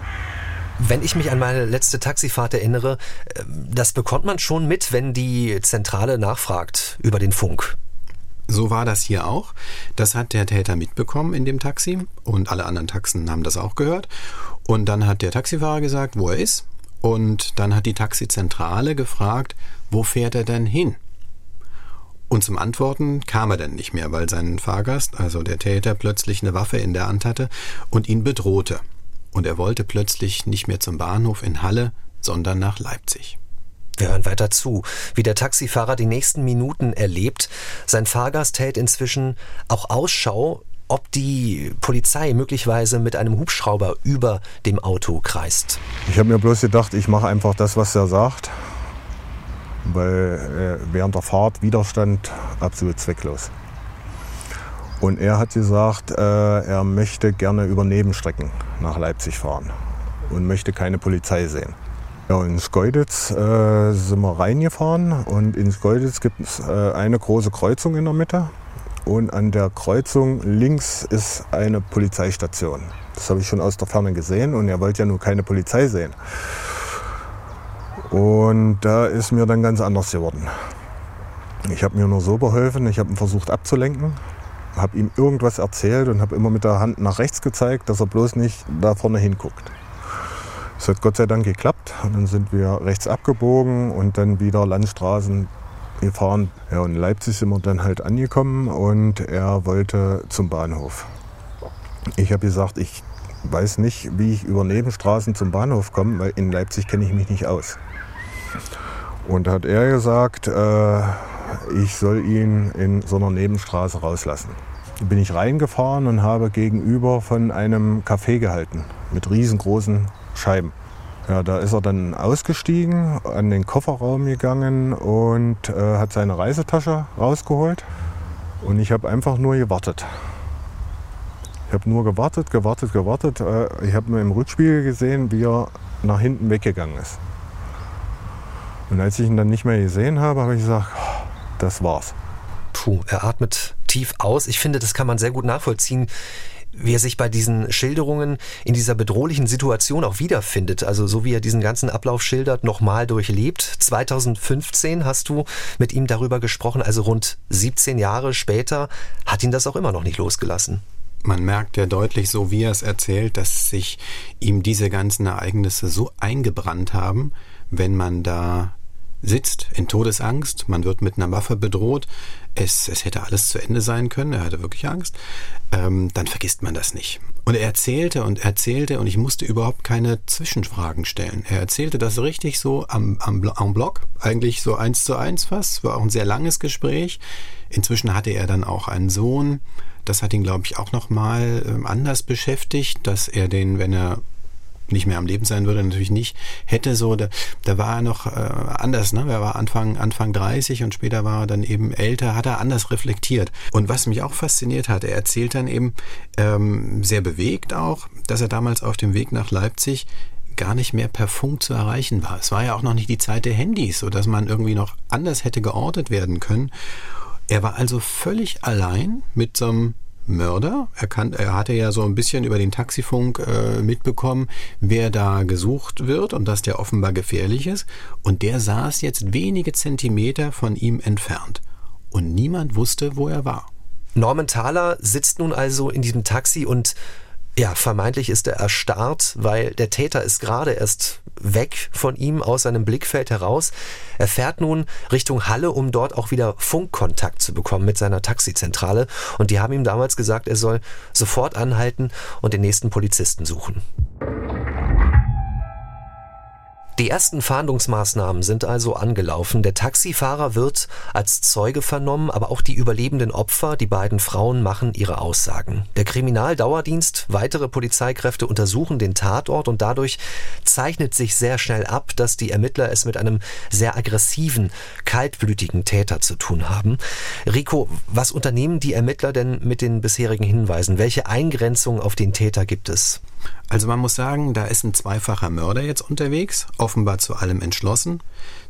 Wenn ich mich an meine letzte Taxifahrt erinnere, äh, das bekommt man schon mit, wenn die Zentrale nachfragt über den Funk. So war das hier auch. Das hat der Täter mitbekommen in dem Taxi und alle anderen Taxen haben das auch gehört. Und dann hat der Taxifahrer gesagt, wo er ist. Und dann hat die Taxizentrale gefragt, wo fährt er denn hin? Und zum Antworten kam er dann nicht mehr, weil sein Fahrgast, also der Täter, plötzlich eine Waffe in der Hand hatte und ihn bedrohte und er wollte plötzlich nicht mehr zum Bahnhof in Halle, sondern nach Leipzig. Wir hören weiter zu, wie der Taxifahrer die nächsten Minuten erlebt. Sein Fahrgast hält inzwischen auch Ausschau, ob die Polizei möglicherweise mit einem Hubschrauber über dem Auto kreist. Ich habe mir bloß gedacht, ich mache einfach das, was er sagt, weil äh, während der Fahrt Widerstand absolut zwecklos. Und er hat gesagt, äh, er möchte gerne über Nebenstrecken nach Leipzig fahren und möchte keine Polizei sehen. Ja, in Schkeuditz äh, sind wir reingefahren und in Schkeuditz gibt es äh, eine große Kreuzung in der Mitte und an der Kreuzung links ist eine Polizeistation. Das habe ich schon aus der Ferne gesehen und er wollte ja nur keine Polizei sehen. Und da ist mir dann ganz anders geworden. Ich habe mir nur so beholfen, ich habe ihn versucht abzulenken, habe ihm irgendwas erzählt und habe immer mit der Hand nach rechts gezeigt, dass er bloß nicht da vorne hinguckt. Es hat Gott sei Dank geklappt und dann sind wir rechts abgebogen und dann wieder Landstraßen gefahren. Ja, in Leipzig sind wir dann halt angekommen und er wollte zum Bahnhof. Ich habe gesagt, ich weiß nicht, wie ich über Nebenstraßen zum Bahnhof komme, weil in Leipzig kenne ich mich nicht aus. Und hat er gesagt, äh, ich soll ihn in so einer Nebenstraße rauslassen. Bin ich reingefahren und habe gegenüber von einem Café gehalten mit riesengroßen Scheiben. Ja, da ist er dann ausgestiegen, an den Kofferraum gegangen und äh, hat seine Reisetasche rausgeholt. Und ich habe einfach nur gewartet. Ich habe nur gewartet, gewartet, gewartet. Äh, ich habe nur im Rückspiegel gesehen, wie er nach hinten weggegangen ist. Und als ich ihn dann nicht mehr gesehen habe, habe ich gesagt, das war's. Puh, er atmet tief aus. Ich finde, das kann man sehr gut nachvollziehen, wie er sich bei diesen Schilderungen in dieser bedrohlichen Situation auch wiederfindet. Also so wie er diesen ganzen Ablauf schildert, nochmal durchlebt. 2015 hast du mit ihm darüber gesprochen, also rund 17 Jahre später hat ihn das auch immer noch nicht losgelassen. Man merkt ja deutlich, so wie er es erzählt, dass sich ihm diese ganzen Ereignisse so eingebrannt haben, wenn man da sitzt in Todesangst, man wird mit einer Waffe bedroht, es, es hätte alles zu Ende sein können, er hatte wirklich Angst, ähm, dann vergisst man das nicht. Und er erzählte und erzählte und ich musste überhaupt keine Zwischenfragen stellen. Er erzählte das richtig so am, am, am Block, eigentlich so eins zu eins fast, war auch ein sehr langes Gespräch. Inzwischen hatte er dann auch einen Sohn, das hat ihn, glaube ich, auch nochmal ähm, anders beschäftigt, dass er den, wenn er nicht mehr am Leben sein würde, natürlich nicht, hätte so, da, da war er noch äh, anders, ne? Er war Anfang, Anfang 30 und später war er dann eben älter, hat er anders reflektiert. Und was mich auch fasziniert hat, er erzählt dann eben ähm, sehr bewegt auch, dass er damals auf dem Weg nach Leipzig gar nicht mehr per Funk zu erreichen war. Es war ja auch noch nicht die Zeit der Handys, so dass man irgendwie noch anders hätte geortet werden können. Er war also völlig allein mit so einem Mörder. Er, kann, er hatte ja so ein bisschen über den Taxifunk äh, mitbekommen, wer da gesucht wird und dass der offenbar gefährlich ist. Und der saß jetzt wenige Zentimeter von ihm entfernt. Und niemand wusste, wo er war. Norman Thaler sitzt nun also in diesem Taxi und ja, vermeintlich ist er erstarrt, weil der Täter ist gerade erst weg von ihm aus seinem Blickfeld heraus. Er fährt nun Richtung Halle, um dort auch wieder Funkkontakt zu bekommen mit seiner Taxizentrale. Und die haben ihm damals gesagt, er soll sofort anhalten und den nächsten Polizisten suchen. Die ersten Fahndungsmaßnahmen sind also angelaufen. Der Taxifahrer wird als Zeuge vernommen, aber auch die überlebenden Opfer, die beiden Frauen, machen ihre Aussagen. Der Kriminaldauerdienst, weitere Polizeikräfte untersuchen den Tatort und dadurch zeichnet sich sehr schnell ab, dass die Ermittler es mit einem sehr aggressiven, kaltblütigen Täter zu tun haben. Rico, was unternehmen die Ermittler denn mit den bisherigen Hinweisen? Welche Eingrenzung auf den Täter gibt es? Also man muss sagen, da ist ein zweifacher Mörder jetzt unterwegs, offenbar zu allem entschlossen.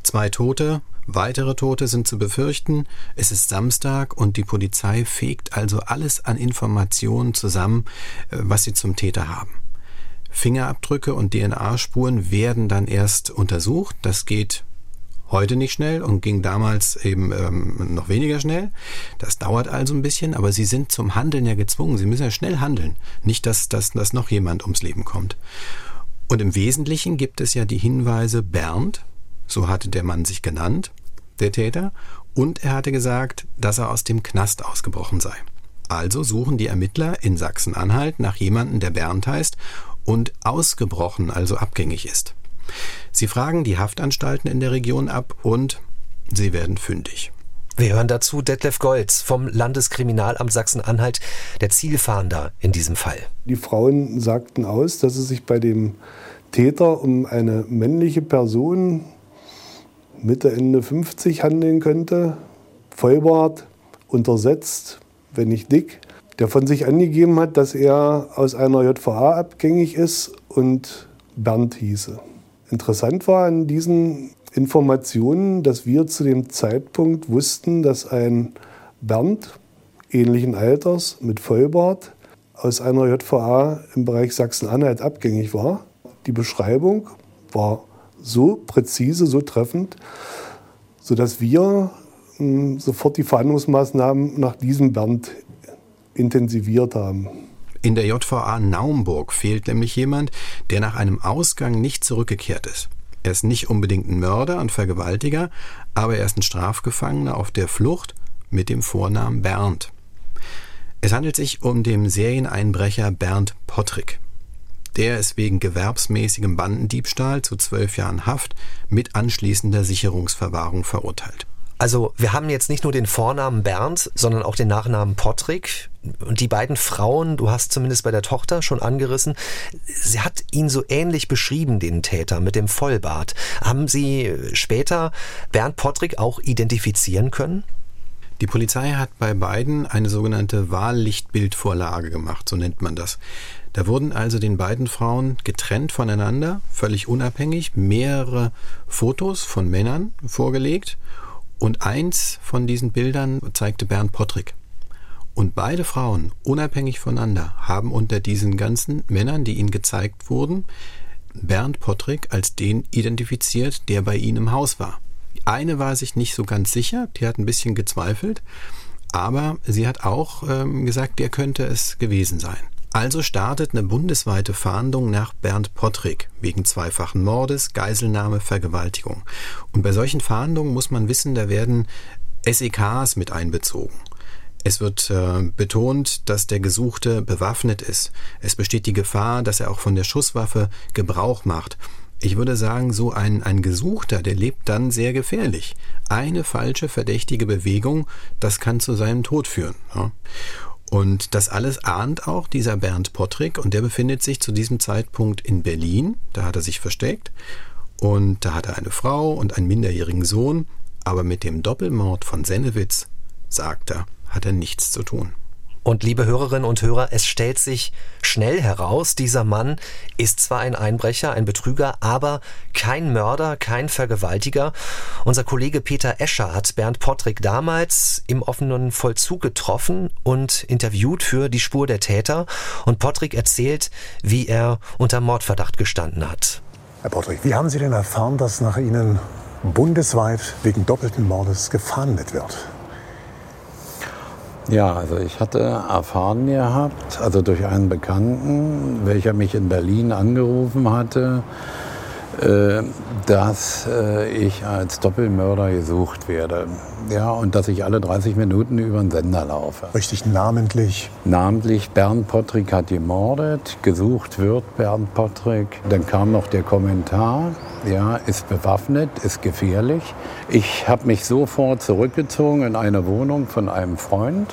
Zwei Tote, weitere Tote sind zu befürchten. Es ist Samstag und die Polizei fegt also alles an Informationen zusammen, äh, was sie zum Täter haben. Fingerabdrücke und DNA-Spuren werden dann erst untersucht. Das geht heute nicht schnell und ging damals eben ähm, noch weniger schnell. Das dauert also ein bisschen, aber sie sind zum Handeln ja gezwungen. Sie müssen ja schnell handeln. Nicht, dass, dass, dass noch jemand ums Leben kommt. Und im Wesentlichen gibt es ja die Hinweise Bernd, so hatte der Mann sich genannt, der Täter, und er hatte gesagt, dass er aus dem Knast ausgebrochen sei. Also suchen die Ermittler in Sachsen-Anhalt nach jemandem, der Bernd heißt und ausgebrochen, also abgängig ist. Sie fragen die Haftanstalten in der Region ab und sie werden fündig. Wir hören dazu Detlef Golz vom Landeskriminalamt Sachsen-Anhalt, der Zielfahnder in diesem Fall. Die Frauen sagten aus, dass es sich bei dem Täter um eine männliche Person Mitte, Ende 50 handeln könnte. Vollbart, untersetzt, wenn nicht dick, der von sich angegeben hat, dass er aus einer JVA abgängig ist und Bernd hieße. Interessant war an diesen Informationen, dass wir zu dem Zeitpunkt wussten, dass ein Bernd ähnlichen Alters mit Vollbart aus einer JVA im Bereich Sachsen-Anhalt abgängig war. Die Beschreibung war so präzise, so treffend, sodass wir hm, sofort die Verhandlungsmaßnahmen nach diesem Bernd intensiviert haben. In der JVA Naumburg fehlt nämlich jemand, der nach einem Ausgang nicht zurückgekehrt ist. Er ist nicht unbedingt ein Mörder und Vergewaltiger, aber er ist ein Strafgefangener auf der Flucht mit dem Vornamen Bernd. Es handelt sich um den Serieneinbrecher Bernd Pottrick. Der ist wegen gewerbsmäßigem Bandendiebstahl zu zwölf Jahren Haft mit anschließender Sicherungsverwahrung verurteilt. Also wir haben jetzt nicht nur den Vornamen Bernd, sondern auch den Nachnamen Pottrick. Und die beiden Frauen, du hast zumindest bei der Tochter schon angerissen, sie hat ihn so ähnlich beschrieben, den Täter, mit dem Vollbart. Haben Sie später Bernd Pottrick auch identifizieren können? Die Polizei hat bei beiden eine sogenannte Wahllichtbildvorlage gemacht, so nennt man das. Da wurden also den beiden Frauen getrennt voneinander, völlig unabhängig, mehrere Fotos von Männern vorgelegt und eins von diesen Bildern zeigte Bernd Pottrick. Und beide Frauen, unabhängig voneinander, haben unter diesen ganzen Männern, die ihnen gezeigt wurden, Bernd Pottrick als den identifiziert, der bei ihnen im Haus war. Eine war sich nicht so ganz sicher, die hat ein bisschen gezweifelt, aber sie hat auch ähm, gesagt, der könnte es gewesen sein. Also startet eine bundesweite Fahndung nach Bernd Pottrick wegen zweifachen Mordes, Geiselnahme, Vergewaltigung. Und bei solchen Fahndungen muss man wissen, da werden SEKs mit einbezogen. Es wird äh, betont, dass der Gesuchte bewaffnet ist. Es besteht die Gefahr, dass er auch von der Schusswaffe Gebrauch macht. Ich würde sagen, so ein, ein Gesuchter, der lebt dann sehr gefährlich. Eine falsche, verdächtige Bewegung, das kann zu seinem Tod führen. Ja. Und das alles ahnt auch dieser Bernd Pottrick und der befindet sich zu diesem Zeitpunkt in Berlin. Da hat er sich versteckt und da hat er eine Frau und einen minderjährigen Sohn. Aber mit dem Doppelmord von Sennewitz, sagt er, hat er nichts zu tun. Und liebe Hörerinnen und Hörer, es stellt sich schnell heraus, dieser Mann ist zwar ein Einbrecher, ein Betrüger, aber kein Mörder, kein Vergewaltiger. Unser Kollege Peter Escher hat Bernd Pottrick damals im offenen Vollzug getroffen und interviewt für die Spur der Täter. Und Pottrick erzählt, wie er unter Mordverdacht gestanden hat. Herr Pottrick, wie haben Sie denn erfahren, dass nach Ihnen bundesweit wegen doppelten Mordes gefahndet wird? Ja, also ich hatte erfahren gehabt, also durch einen Bekannten, welcher mich in Berlin angerufen hatte, dass äh, ich als Doppelmörder gesucht werde. Ja, und dass ich alle 30 Minuten über den Sender laufe. Richtig namentlich? Namentlich Bernd Pottrick hat gemordet, gesucht wird Bernd Pottrick. Dann kam noch der Kommentar, ja, ist bewaffnet, ist gefährlich. Ich habe mich sofort zurückgezogen in eine Wohnung von einem Freund.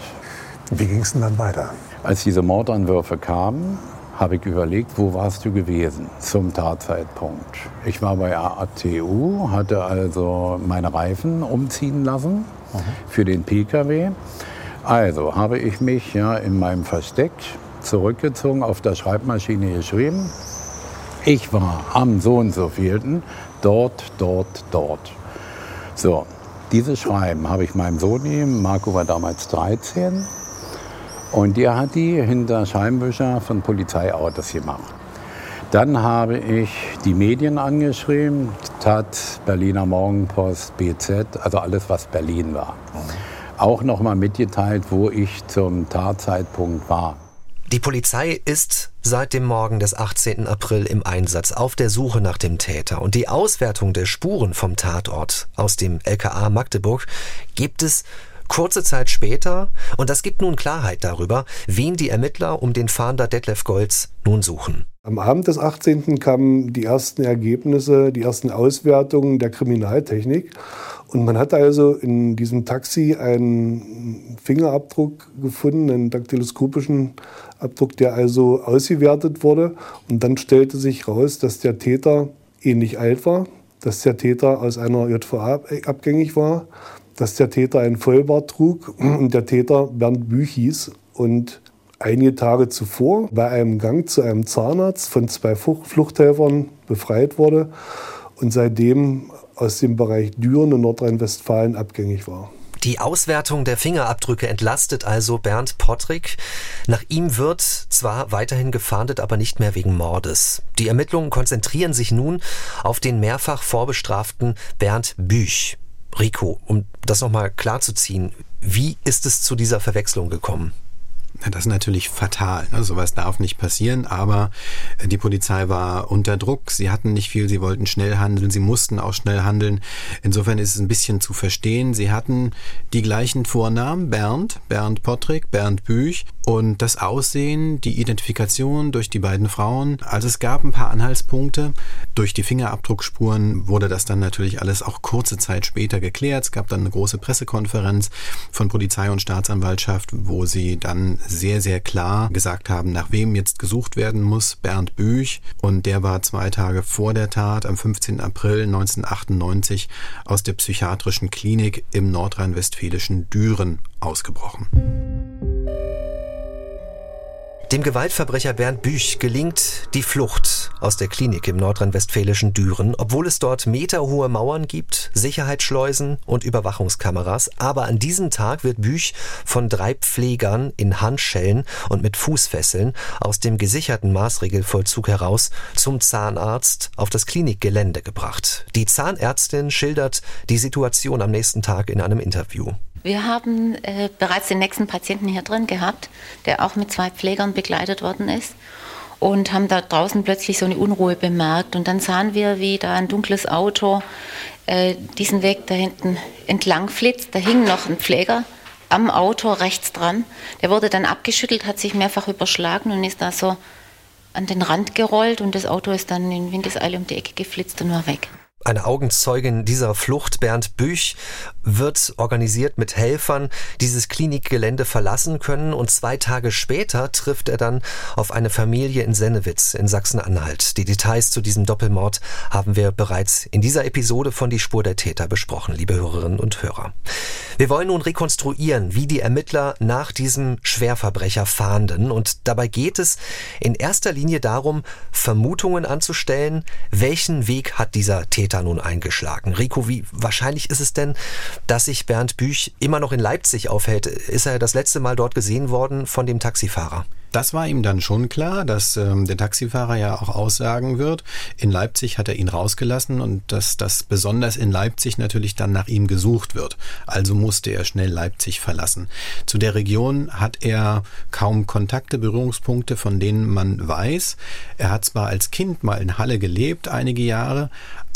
Wie ging es denn dann weiter? Als diese Mordanwürfe kamen, habe ich überlegt, wo warst du gewesen zum Tatzeitpunkt. Ich war bei ATU, hatte also meine Reifen umziehen lassen mhm. für den Pkw. Also habe ich mich ja in meinem Versteck zurückgezogen, auf der Schreibmaschine geschrieben. Ich war am so und so vielten dort, dort, dort. So, dieses Schreiben habe ich meinem Sohn gegeben. Marco war damals 13. Und der hat die hinter Scheinwischer von Polizeiautos gemacht. Dann habe ich die Medien angeschrieben, Tat, Berliner Morgenpost, BZ, also alles, was Berlin war. Auch nochmal mitgeteilt, wo ich zum Tatzeitpunkt war. Die Polizei ist seit dem Morgen des 18. April im Einsatz auf der Suche nach dem Täter und die Auswertung der Spuren vom Tatort aus dem LKA Magdeburg gibt es Kurze Zeit später, und das gibt nun Klarheit darüber, wen die Ermittler um den Fahnder Detlef Golz nun suchen. Am Abend des 18. kamen die ersten Ergebnisse, die ersten Auswertungen der Kriminaltechnik. Und man hat also in diesem Taxi einen Fingerabdruck gefunden, einen daktyloskopischen Abdruck, der also ausgewertet wurde. Und dann stellte sich raus, dass der Täter ähnlich alt war, dass der Täter aus einer JVA abgängig war, dass der Täter einen Vollbart trug und der Täter Bernd Büch hieß und einige Tage zuvor bei einem Gang zu einem Zahnarzt von zwei Fluchthelfern befreit wurde und seitdem aus dem Bereich Düren in Nordrhein-Westfalen abgängig war. Die Auswertung der Fingerabdrücke entlastet also Bernd Pottrick. Nach ihm wird zwar weiterhin gefahndet, aber nicht mehr wegen Mordes. Die Ermittlungen konzentrieren sich nun auf den mehrfach vorbestraften Bernd Büch. Rico, um das nochmal klarzuziehen, wie ist es zu dieser Verwechslung gekommen? Das ist natürlich fatal. Ne? Sowas darf nicht passieren, aber äh, die Polizei war unter Druck. Sie hatten nicht viel, sie wollten schnell handeln, sie mussten auch schnell handeln. Insofern ist es ein bisschen zu verstehen. Sie hatten die gleichen Vornamen, Bernd, Bernd Pottrick, Bernd Büch und das Aussehen, die Identifikation durch die beiden Frauen. Also es gab ein paar Anhaltspunkte. Durch die Fingerabdruckspuren wurde das dann natürlich alles auch kurze Zeit später geklärt. Es gab dann eine große Pressekonferenz von Polizei und Staatsanwaltschaft, wo sie dann sehr, sehr klar gesagt haben, nach wem jetzt gesucht werden muss. Bernd Büch. Und der war zwei Tage vor der Tat, am 15. April 1998, aus der psychiatrischen Klinik im nordrhein-westfälischen Düren ausgebrochen. Dem Gewaltverbrecher Bernd Büch gelingt die Flucht aus der Klinik im nordrhein-westfälischen Düren, obwohl es dort meterhohe Mauern gibt, Sicherheitsschleusen und Überwachungskameras. Aber an diesem Tag wird Büch von drei Pflegern in Handschellen und mit Fußfesseln aus dem gesicherten Maßregelvollzug heraus zum Zahnarzt auf das Klinikgelände gebracht. Die Zahnärztin schildert die Situation am nächsten Tag in einem Interview. Wir haben äh, bereits den nächsten Patienten hier drin gehabt, der auch mit zwei Pflegern begleitet worden ist und haben da draußen plötzlich so eine Unruhe bemerkt. Und dann sahen wir, wie da ein dunkles Auto äh, diesen Weg da hinten entlang flitzt. Da hing noch ein Pfleger am Auto rechts dran. Der wurde dann abgeschüttelt, hat sich mehrfach überschlagen und ist da so an den Rand gerollt und das Auto ist dann in Windeseile um die Ecke geflitzt und war weg. Eine Augenzeugin dieser Flucht, Bernd Büch, wird organisiert mit Helfern dieses Klinikgelände verlassen können und zwei Tage später trifft er dann auf eine Familie in Sennewitz in Sachsen-Anhalt. Die Details zu diesem Doppelmord haben wir bereits in dieser Episode von Die Spur der Täter besprochen, liebe Hörerinnen und Hörer. Wir wollen nun rekonstruieren, wie die Ermittler nach diesem Schwerverbrecher fahnden und dabei geht es in erster Linie darum, Vermutungen anzustellen, welchen Weg hat dieser Täter Täter nun eingeschlagen? Rico, wie wahrscheinlich ist es denn, dass sich Bernd Büch immer noch in Leipzig aufhält? Ist er das letzte Mal dort gesehen worden von dem Taxifahrer? Das war ihm dann schon klar, dass ähm, der Taxifahrer ja auch aussagen wird. In Leipzig hat er ihn rausgelassen und dass das besonders in Leipzig natürlich dann nach ihm gesucht wird. Also musste er schnell Leipzig verlassen. Zu der Region hat er kaum Kontakte, Berührungspunkte, von denen man weiß. Er hat zwar als Kind mal in Halle gelebt, einige Jahre,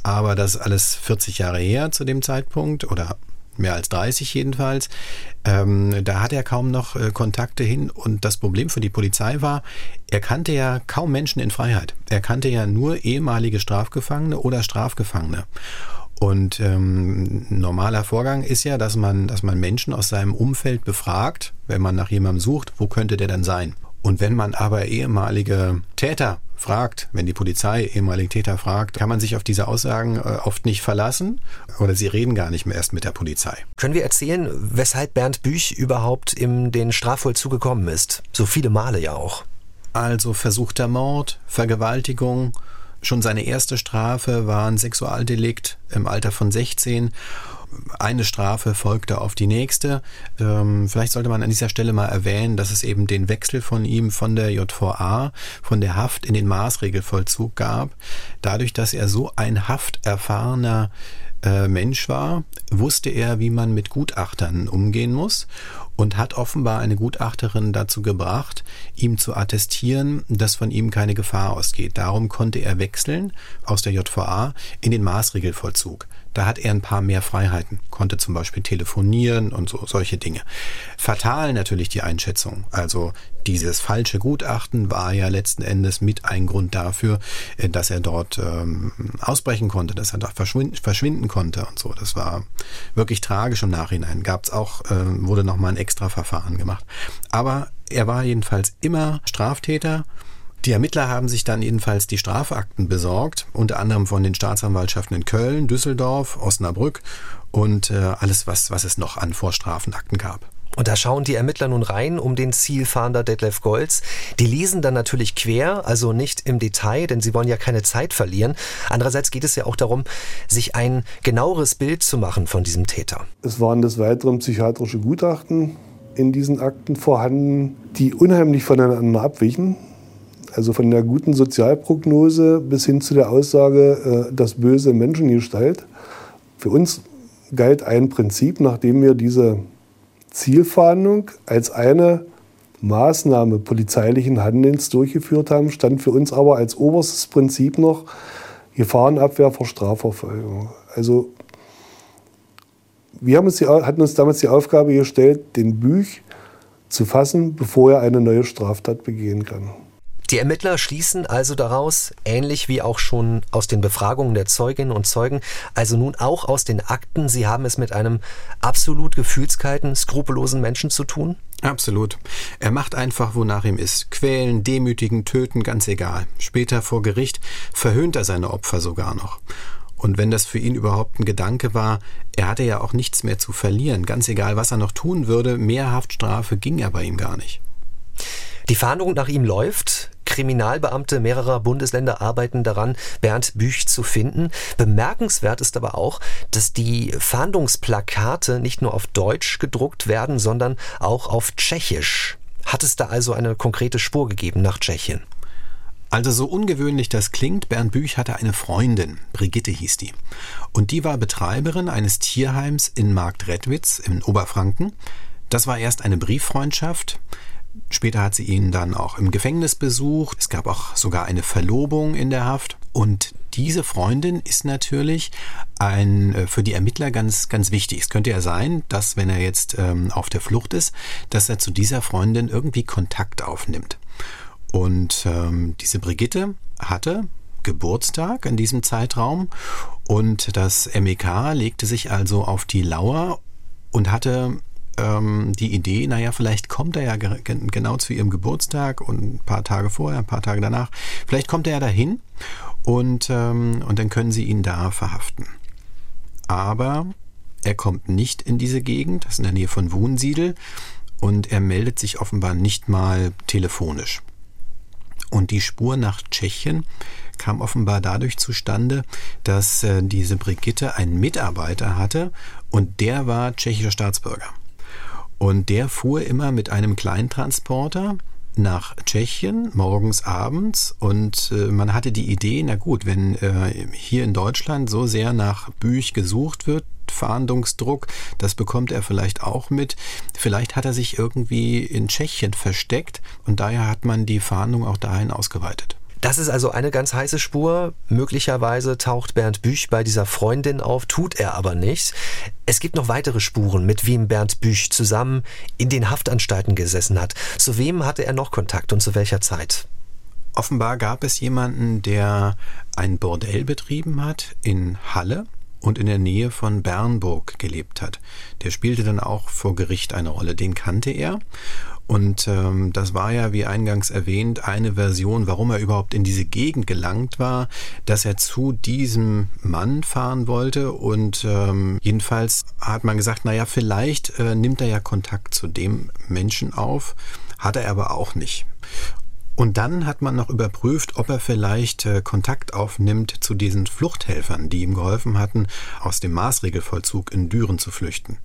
aber das ist alles 40 Jahre her zu dem Zeitpunkt oder mehr als 30 jedenfalls. Ähm, da hat er kaum noch äh, Kontakte hin und das Problem für die Polizei war, er kannte ja kaum Menschen in Freiheit. Er kannte ja nur ehemalige Strafgefangene oder Strafgefangene. Und ähm, normaler Vorgang ist ja, dass man, dass man Menschen aus seinem Umfeld befragt, wenn man nach jemandem sucht, wo könnte der denn sein? Und wenn man aber ehemalige Täter fragt, wenn die Polizei ehemalige Täter fragt, kann man sich auf diese Aussagen äh, oft nicht verlassen oder sie reden gar nicht mehr erst mit der Polizei. Können wir erzählen, weshalb Bernd Büch überhaupt in den Strafvollzug gekommen ist? So viele Male ja auch. Also versuchter Mord, Vergewaltigung, schon seine erste Strafe war ein Sexualdelikt im Alter von 16 eine Strafe folgte auf die nächste. Ähm, vielleicht sollte man an dieser Stelle mal erwähnen, dass es eben den Wechsel von ihm von der JVA, von der Haft in den Maßregelvollzug gab. Dadurch, dass er so ein hafterfahrener äh, Mensch war, wusste er, wie man mit Gutachtern umgehen muss und hat offenbar eine Gutachterin dazu gebracht, ihm zu attestieren, dass von ihm keine Gefahr ausgeht. Darum konnte er wechseln aus der JVA in den Maßregelvollzug. Da hat er ein paar mehr Freiheiten, konnte zum Beispiel telefonieren und so solche Dinge. Fatal natürlich die Einschätzung. Also dieses falsche Gutachten war ja letzten Endes mit ein Grund dafür, äh, dass er dort ähm, ausbrechen konnte, dass er dort verschwinden, verschwinden konnte und so. Das war wirklich tragisch im Nachhinein. Gab es auch, äh, wurde nochmal ein extra Verfahren gemacht. Aber er war jedenfalls immer Straftäter die Ermittler haben sich dann jedenfalls die Strafakten besorgt, unter anderem von den Staatsanwaltschaften in Köln, Düsseldorf, Osnabrück und äh, alles, was, was es noch an Vorstrafenakten gab. Und da schauen die Ermittler nun rein um den Zielfahnder Detlef Golz. Die lesen dann natürlich quer, also nicht im Detail, denn sie wollen ja keine Zeit verlieren. Andererseits geht es ja auch darum, sich ein genaueres Bild zu machen von diesem Täter. Es waren des Weiteren psychiatrische Gutachten in diesen Akten vorhanden, die unheimlich voneinander abwichen. Also von der guten Sozialprognose bis hin zu der Aussage, äh, das böse Menschengestalt. Für uns galt ein Prinzip, nachdem wir diese Zielfahndung als eine Maßnahme polizeilichen Handelns durchgeführt haben, stand für uns aber als oberstes Prinzip noch Gefahrenabwehr vor Strafverfolgung. Also wir uns die, hatten uns damals die Aufgabe gestellt, den Büch zu fassen, bevor er eine neue Straftat begehen kann. Die Ermittler schließen also daraus, ähnlich wie auch schon aus den Befragungen der Zeuginnen und Zeugen, also nun auch aus den Akten, sie haben es mit einem absolut gefühlskalten, skrupellosen Menschen zu tun? Absolut. Er macht einfach, wonach ihm ist. Quälen, demütigen, töten, ganz egal. Später vor Gericht verhöhnt er seine Opfer sogar noch. Und wenn das für ihn überhaupt ein Gedanke war, er hatte ja auch nichts mehr zu verlieren. Ganz egal, was er noch tun würde, mehr Haftstrafe ging ja bei ihm gar nicht. Die Fahndung nach ihm läuft. Kriminalbeamte mehrerer Bundesländer arbeiten daran, Bernd Büch zu finden. Bemerkenswert ist aber auch, dass die Fahndungsplakate nicht nur auf Deutsch gedruckt werden, sondern auch auf Tschechisch. Hat es da also eine konkrete Spur gegeben nach Tschechien? Also so ungewöhnlich das klingt, Bernd Büch hatte eine Freundin, Brigitte hieß die. Und die war Betreiberin eines Tierheims in Marktredwitz in Oberfranken. Das war erst eine Brieffreundschaft. Später hat sie ihn dann auch im Gefängnis besucht. Es gab auch sogar eine Verlobung in der Haft. Und diese Freundin ist natürlich ein, äh, für die Ermittler ganz, ganz wichtig. Es könnte ja sein, dass wenn er jetzt ähm, auf der Flucht ist, dass er zu dieser Freundin irgendwie Kontakt aufnimmt. Und ähm, diese Brigitte hatte Geburtstag in diesem Zeitraum und das MEK legte sich also auf die Lauer und hatte ähm, die Idee, naja, vielleicht kommt er ja ge genau zu ihrem Geburtstag und ein paar Tage vorher, ein paar Tage danach, vielleicht kommt er ja dahin und, ähm, und dann können sie ihn da verhaften. Aber er kommt nicht in diese Gegend, das ist in der Nähe von Wunsiedel, und er meldet sich offenbar nicht mal telefonisch. Und die Spur nach Tschechien kam offenbar dadurch zustande, dass äh, diese Brigitte einen Mitarbeiter hatte und der war tschechischer Staatsbürger. Und der fuhr immer mit einem Kleintransporter nach Tschechien, morgens, abends. Und äh, man hatte die Idee, na gut, wenn äh, hier in Deutschland so sehr nach Büch gesucht wird, Fahndungsdruck, das bekommt er vielleicht auch mit. Vielleicht hat er sich irgendwie in Tschechien versteckt und daher hat man die Fahndung auch dahin ausgeweitet. Das ist also eine ganz heiße Spur. Möglicherweise taucht Bernd Büch bei dieser Freundin auf, tut er aber nicht. Es gibt noch weitere Spuren, mit wem Bernd Büch zusammen in den Haftanstalten gesessen hat. Zu wem hatte er noch Kontakt und zu welcher Zeit? Offenbar gab es jemanden, der ein Bordell betrieben hat in Halle und in der Nähe von Bernburg gelebt hat. Der spielte dann auch vor Gericht eine Rolle. Den kannte er. Und ähm, das war ja, wie eingangs erwähnt, eine Version, warum er überhaupt in diese Gegend gelangt war, dass er zu diesem Mann fahren wollte. Und ähm, jedenfalls hat man gesagt, naja, vielleicht äh, nimmt er ja Kontakt zu dem Menschen auf. Hat er aber auch nicht. Und dann hat man noch überprüft, ob er vielleicht äh, Kontakt aufnimmt zu diesen Fluchthelfern, die ihm geholfen hatten, aus dem Maßregelvollzug in Düren zu flüchten.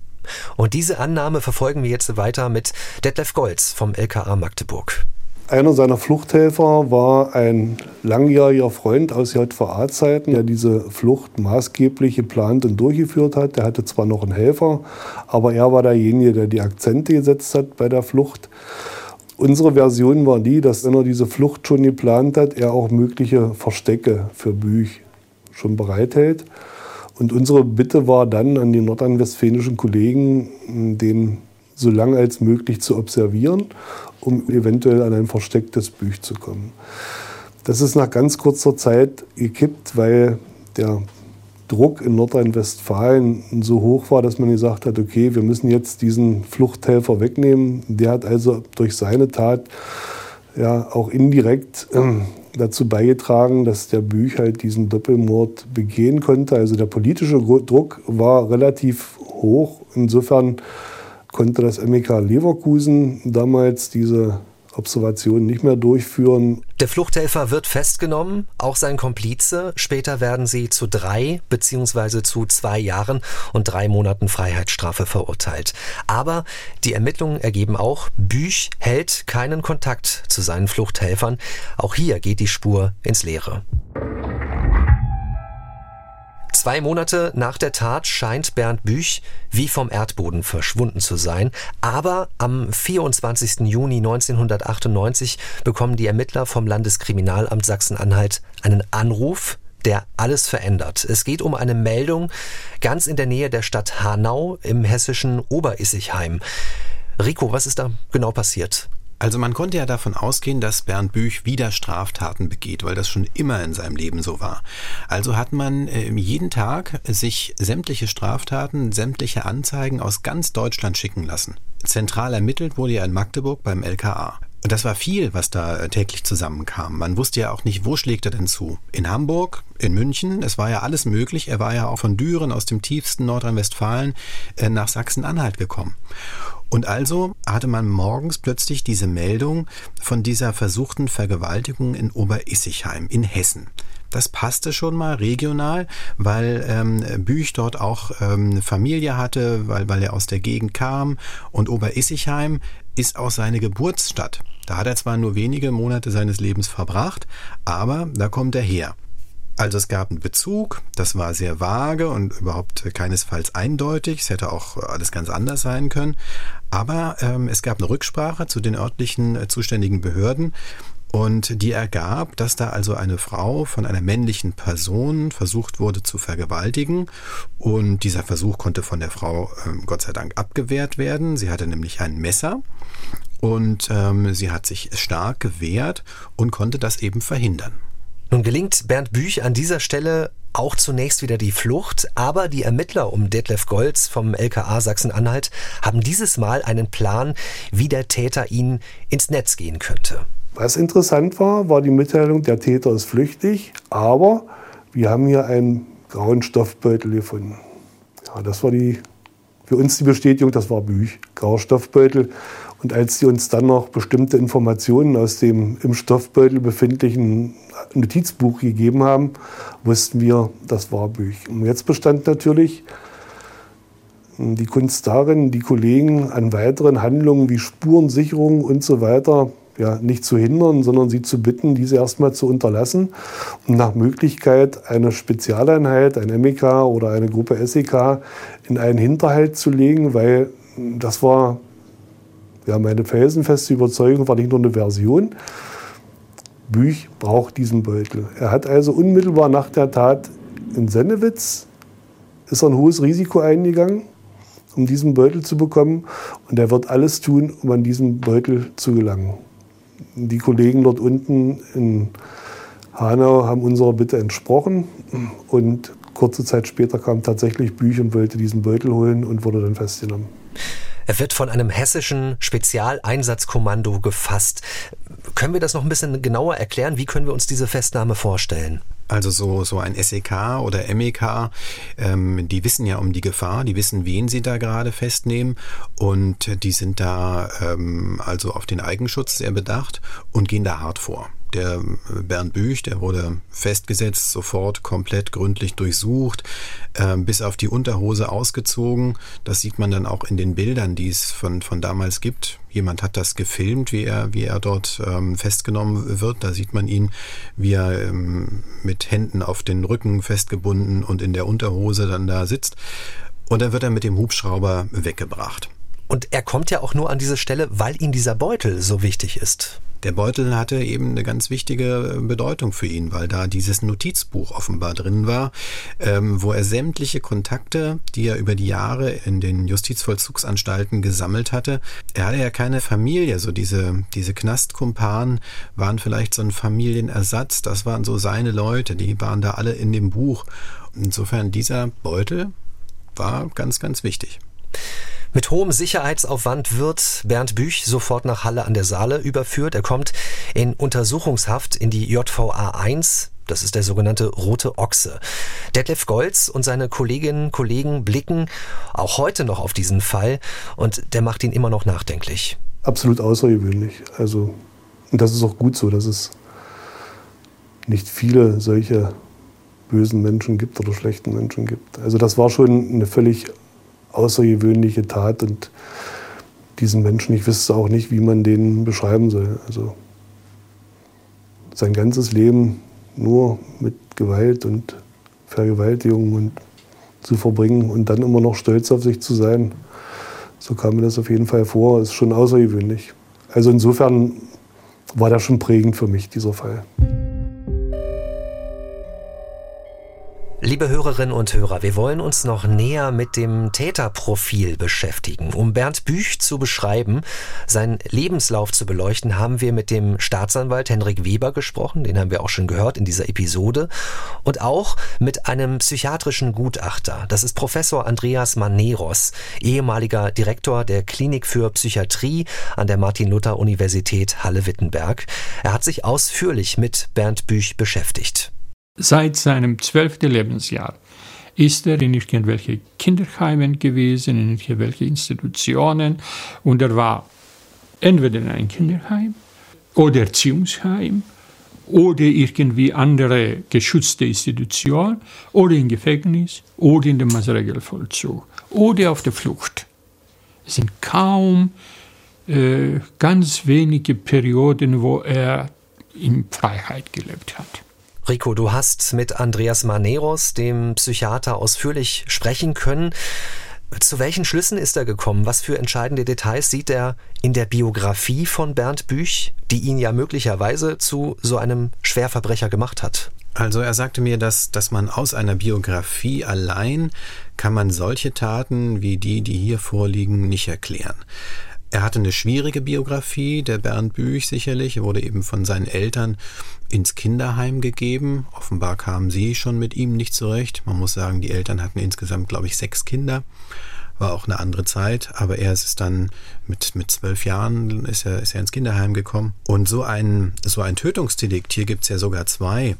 Und diese Annahme verfolgen wir jetzt weiter mit Detlef Golz vom LKA Magdeburg. Einer seiner Fluchthelfer war ein langjähriger Freund aus JVA-Zeiten, der diese Flucht maßgeblich geplant und durchgeführt hat. Der hatte zwar noch einen Helfer, aber er war derjenige, der die Akzente gesetzt hat bei der Flucht. Unsere Version war die, dass wenn er diese Flucht schon geplant hat, er auch mögliche Verstecke für Büch schon bereithält. Und unsere Bitte war dann an die nordrhein-westfälischen Kollegen, den so lange als möglich zu observieren, um eventuell an ein verstecktes Büch zu kommen. Das ist nach ganz kurzer Zeit gekippt, weil der Druck in Nordrhein-Westfalen so hoch war, dass man gesagt hat, okay, wir müssen jetzt diesen Fluchthelfer wegnehmen. Der hat also durch seine Tat ja auch indirekt äh, dazu beigetragen, dass der Büch halt diesen Doppelmord begehen konnte. Also der politische Druck war relativ hoch. Insofern konnte das MEK Leverkusen damals diese Observation nicht mehr durchführen. Der Fluchthelfer wird festgenommen, auch sein Komplize. Später werden sie zu drei bzw. zu zwei Jahren und drei Monaten Freiheitsstrafe verurteilt. Aber die Ermittlungen ergeben auch, Büch hält keinen Kontakt zu seinen Fluchthelfern. Auch hier geht die Spur ins Leere. Zwei Monate nach der Tat scheint Bernd Büch wie vom Erdboden verschwunden zu sein. Aber am 24. Juni 1998 bekommen die Ermittler vom Landeskriminalamt Sachsen-Anhalt einen Anruf, der alles verändert. Es geht um eine Meldung ganz in der Nähe der Stadt Hanau im hessischen Oberissigheim. Rico, was ist da genau passiert? Also man konnte ja davon ausgehen, dass Bernd Büch wieder Straftaten begeht, weil das schon immer in seinem Leben so war. Also hat man äh, jeden Tag sich sämtliche Straftaten, sämtliche Anzeigen aus ganz Deutschland schicken lassen. Zentral ermittelt wurde ja in Magdeburg beim LKA. Und das war viel, was da äh, täglich zusammenkam. Man wusste ja auch nicht, wo schlägt er denn zu. In Hamburg, in München, es war ja alles möglich. Er war ja auch von Düren aus dem tiefsten Nordrhein-Westfalen äh, nach Sachsen-Anhalt gekommen. Und also hatte man morgens plötzlich diese Meldung von dieser versuchten Vergewaltigung in Oberissigheim in Hessen. Das passte schon mal regional, weil ähm, Büch dort auch ähm, Familie hatte, weil, weil er aus der Gegend kam. Und Oberissigheim ist auch seine Geburtsstadt. Da hat er zwar nur wenige Monate seines Lebens verbracht, aber da kommt er her. Also es gab einen Bezug, das war sehr vage und überhaupt keinesfalls eindeutig. Es hätte auch alles ganz anders sein können. Aber ähm, es gab eine Rücksprache zu den örtlichen äh, zuständigen Behörden und die ergab, dass da also eine Frau von einer männlichen Person versucht wurde zu vergewaltigen. Und dieser Versuch konnte von der Frau ähm, Gott sei Dank abgewehrt werden. Sie hatte nämlich ein Messer und ähm, sie hat sich stark gewehrt und konnte das eben verhindern. Nun gelingt Bernd Büch an dieser Stelle auch zunächst wieder die Flucht, aber die Ermittler um Detlef Golz vom LKA Sachsen-Anhalt haben dieses Mal einen Plan, wie der Täter ihnen ins Netz gehen könnte. Was interessant war, war die Mitteilung, der Täter ist flüchtig, aber wir haben hier einen grauen Stoffbeutel gefunden. Ja, das war die, für uns die Bestätigung, das war Büch, grauer Stoffbeutel. Und als sie uns dann noch bestimmte Informationen aus dem im Stoffbeutel befindlichen Notizbuch gegeben haben, wussten wir, das war Büch. Und jetzt bestand natürlich die Kunst darin, die Kollegen an weiteren Handlungen wie Spurensicherung und so weiter ja, nicht zu hindern, sondern sie zu bitten, diese erstmal zu unterlassen und nach Möglichkeit eine Spezialeinheit, ein MEK oder eine Gruppe SEK in einen Hinterhalt zu legen, weil das war ja, meine felsenfeste Überzeugung, war nicht nur eine Version. Büch braucht diesen Beutel. Er hat also unmittelbar nach der Tat in Sennewitz ist ein hohes Risiko eingegangen, um diesen Beutel zu bekommen. Und er wird alles tun, um an diesen Beutel zu gelangen. Die Kollegen dort unten in Hanau haben unserer Bitte entsprochen. Und kurze Zeit später kam tatsächlich Büch und wollte diesen Beutel holen und wurde dann festgenommen. Er wird von einem hessischen Spezialeinsatzkommando gefasst. Können wir das noch ein bisschen genauer erklären? Wie können wir uns diese Festnahme vorstellen? Also so, so ein SEK oder MEK, ähm, die wissen ja um die Gefahr, die wissen, wen sie da gerade festnehmen und die sind da ähm, also auf den Eigenschutz sehr bedacht und gehen da hart vor. Der Bernd Büch, der wurde festgesetzt, sofort komplett gründlich durchsucht, äh, bis auf die Unterhose ausgezogen. Das sieht man dann auch in den Bildern, die es von, von damals gibt. Jemand hat das gefilmt, wie er, wie er dort ähm, festgenommen wird. Da sieht man ihn, wie er ähm, mit Händen auf den Rücken festgebunden und in der Unterhose dann da sitzt. Und dann wird er mit dem Hubschrauber weggebracht. Und er kommt ja auch nur an diese Stelle, weil ihm dieser Beutel so wichtig ist. Der Beutel hatte eben eine ganz wichtige äh, Bedeutung für ihn, weil da dieses Notizbuch offenbar drin war, ähm, wo er sämtliche Kontakte, die er über die Jahre in den Justizvollzugsanstalten gesammelt hatte. Er hatte ja keine Familie, so diese, diese Knastkumpanen waren vielleicht so ein Familienersatz, das waren so seine Leute, die waren da alle in dem Buch. Insofern dieser Beutel war ganz, ganz wichtig. Mit hohem Sicherheitsaufwand wird Bernd Büch sofort nach Halle an der Saale überführt. Er kommt in Untersuchungshaft in die JVA 1. Das ist der sogenannte Rote Ochse. Detlef Golz und seine Kolleginnen und Kollegen blicken auch heute noch auf diesen Fall und der macht ihn immer noch nachdenklich. Absolut außergewöhnlich. Also, und das ist auch gut so, dass es nicht viele solche bösen Menschen gibt oder schlechten Menschen gibt. Also das war schon eine völlig außergewöhnliche Tat und diesen Menschen, ich wüsste auch nicht, wie man den beschreiben soll. Also sein ganzes Leben nur mit Gewalt und Vergewaltigung und zu verbringen und dann immer noch stolz auf sich zu sein. So kam mir das auf jeden Fall vor. Ist schon außergewöhnlich. Also insofern war das schon prägend für mich, dieser Fall. Liebe Hörerinnen und Hörer, wir wollen uns noch näher mit dem Täterprofil beschäftigen. Um Bernd Büch zu beschreiben, seinen Lebenslauf zu beleuchten, haben wir mit dem Staatsanwalt Henrik Weber gesprochen, den haben wir auch schon gehört in dieser Episode, und auch mit einem psychiatrischen Gutachter. Das ist Professor Andreas Maneros, ehemaliger Direktor der Klinik für Psychiatrie an der Martin-Luther-Universität Halle-Wittenberg. Er hat sich ausführlich mit Bernd Büch beschäftigt. Seit seinem zwölften Lebensjahr ist er in irgendwelchen Kinderheimen gewesen, in irgendwelchen Institutionen und er war entweder in einem Kinderheim oder Erziehungsheim oder irgendwie andere geschützte Institution oder im Gefängnis oder in dem Maßregelvollzug oder auf der Flucht. Es sind kaum äh, ganz wenige Perioden, wo er in Freiheit gelebt hat. Rico, du hast mit Andreas Maneros, dem Psychiater, ausführlich sprechen können. Zu welchen Schlüssen ist er gekommen? Was für entscheidende Details sieht er in der Biografie von Bernd Büch, die ihn ja möglicherweise zu so einem Schwerverbrecher gemacht hat? Also er sagte mir, dass, dass man aus einer Biografie allein kann man solche Taten wie die, die hier vorliegen, nicht erklären. Er hatte eine schwierige Biografie, der Bernd Büch sicherlich. Er wurde eben von seinen Eltern ins Kinderheim gegeben. Offenbar kamen sie schon mit ihm nicht zurecht. Man muss sagen, die Eltern hatten insgesamt, glaube ich, sechs Kinder. War auch eine andere Zeit, aber er ist dann mit, mit zwölf Jahren ist er, ist er ins Kinderheim gekommen. Und so ein, so ein Tötungsdelikt, hier gibt es ja sogar zwei,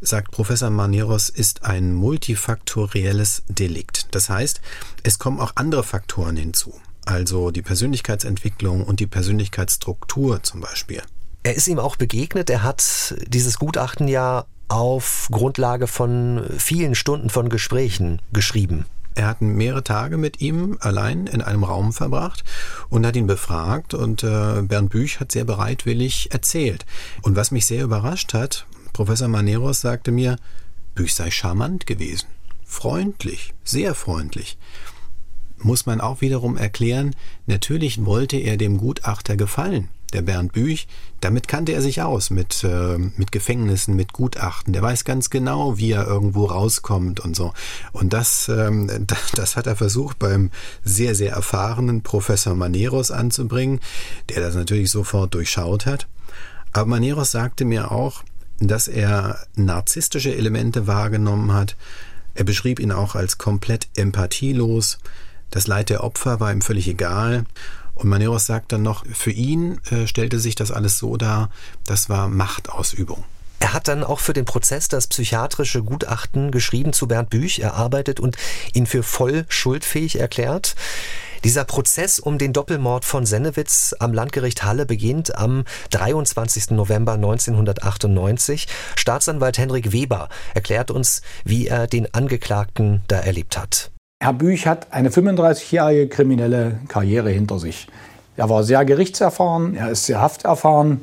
sagt Professor Maneros, ist ein multifaktorielles Delikt. Das heißt, es kommen auch andere Faktoren hinzu also die Persönlichkeitsentwicklung und die Persönlichkeitsstruktur zum Beispiel. Er ist ihm auch begegnet, er hat dieses Gutachten ja auf Grundlage von vielen Stunden von Gesprächen geschrieben. Er hat mehrere Tage mit ihm allein in einem Raum verbracht und hat ihn befragt und äh, Bernd Büch hat sehr bereitwillig erzählt. Und was mich sehr überrascht hat, Professor Maneros sagte mir, Büch sei charmant gewesen, freundlich, sehr freundlich muss man auch wiederum erklären, natürlich wollte er dem Gutachter gefallen, der Bernd Büch. Damit kannte er sich aus mit, äh, mit Gefängnissen, mit Gutachten. Der weiß ganz genau, wie er irgendwo rauskommt und so. Und das, ähm, das, das hat er versucht beim sehr, sehr erfahrenen Professor Maneros anzubringen, der das natürlich sofort durchschaut hat. Aber Maneros sagte mir auch, dass er narzisstische Elemente wahrgenommen hat. Er beschrieb ihn auch als komplett empathielos. Das Leid der Opfer war ihm völlig egal. Und Maneros sagt dann noch, für ihn äh, stellte sich das alles so dar, das war Machtausübung. Er hat dann auch für den Prozess das psychiatrische Gutachten geschrieben zu Bernd Büch, erarbeitet und ihn für voll schuldfähig erklärt. Dieser Prozess um den Doppelmord von Sennewitz am Landgericht Halle beginnt am 23. November 1998. Staatsanwalt Henrik Weber erklärt uns, wie er den Angeklagten da erlebt hat. Herr Büch hat eine 35-jährige kriminelle Karriere hinter sich. Er war sehr gerichtserfahren, er ist sehr hafterfahren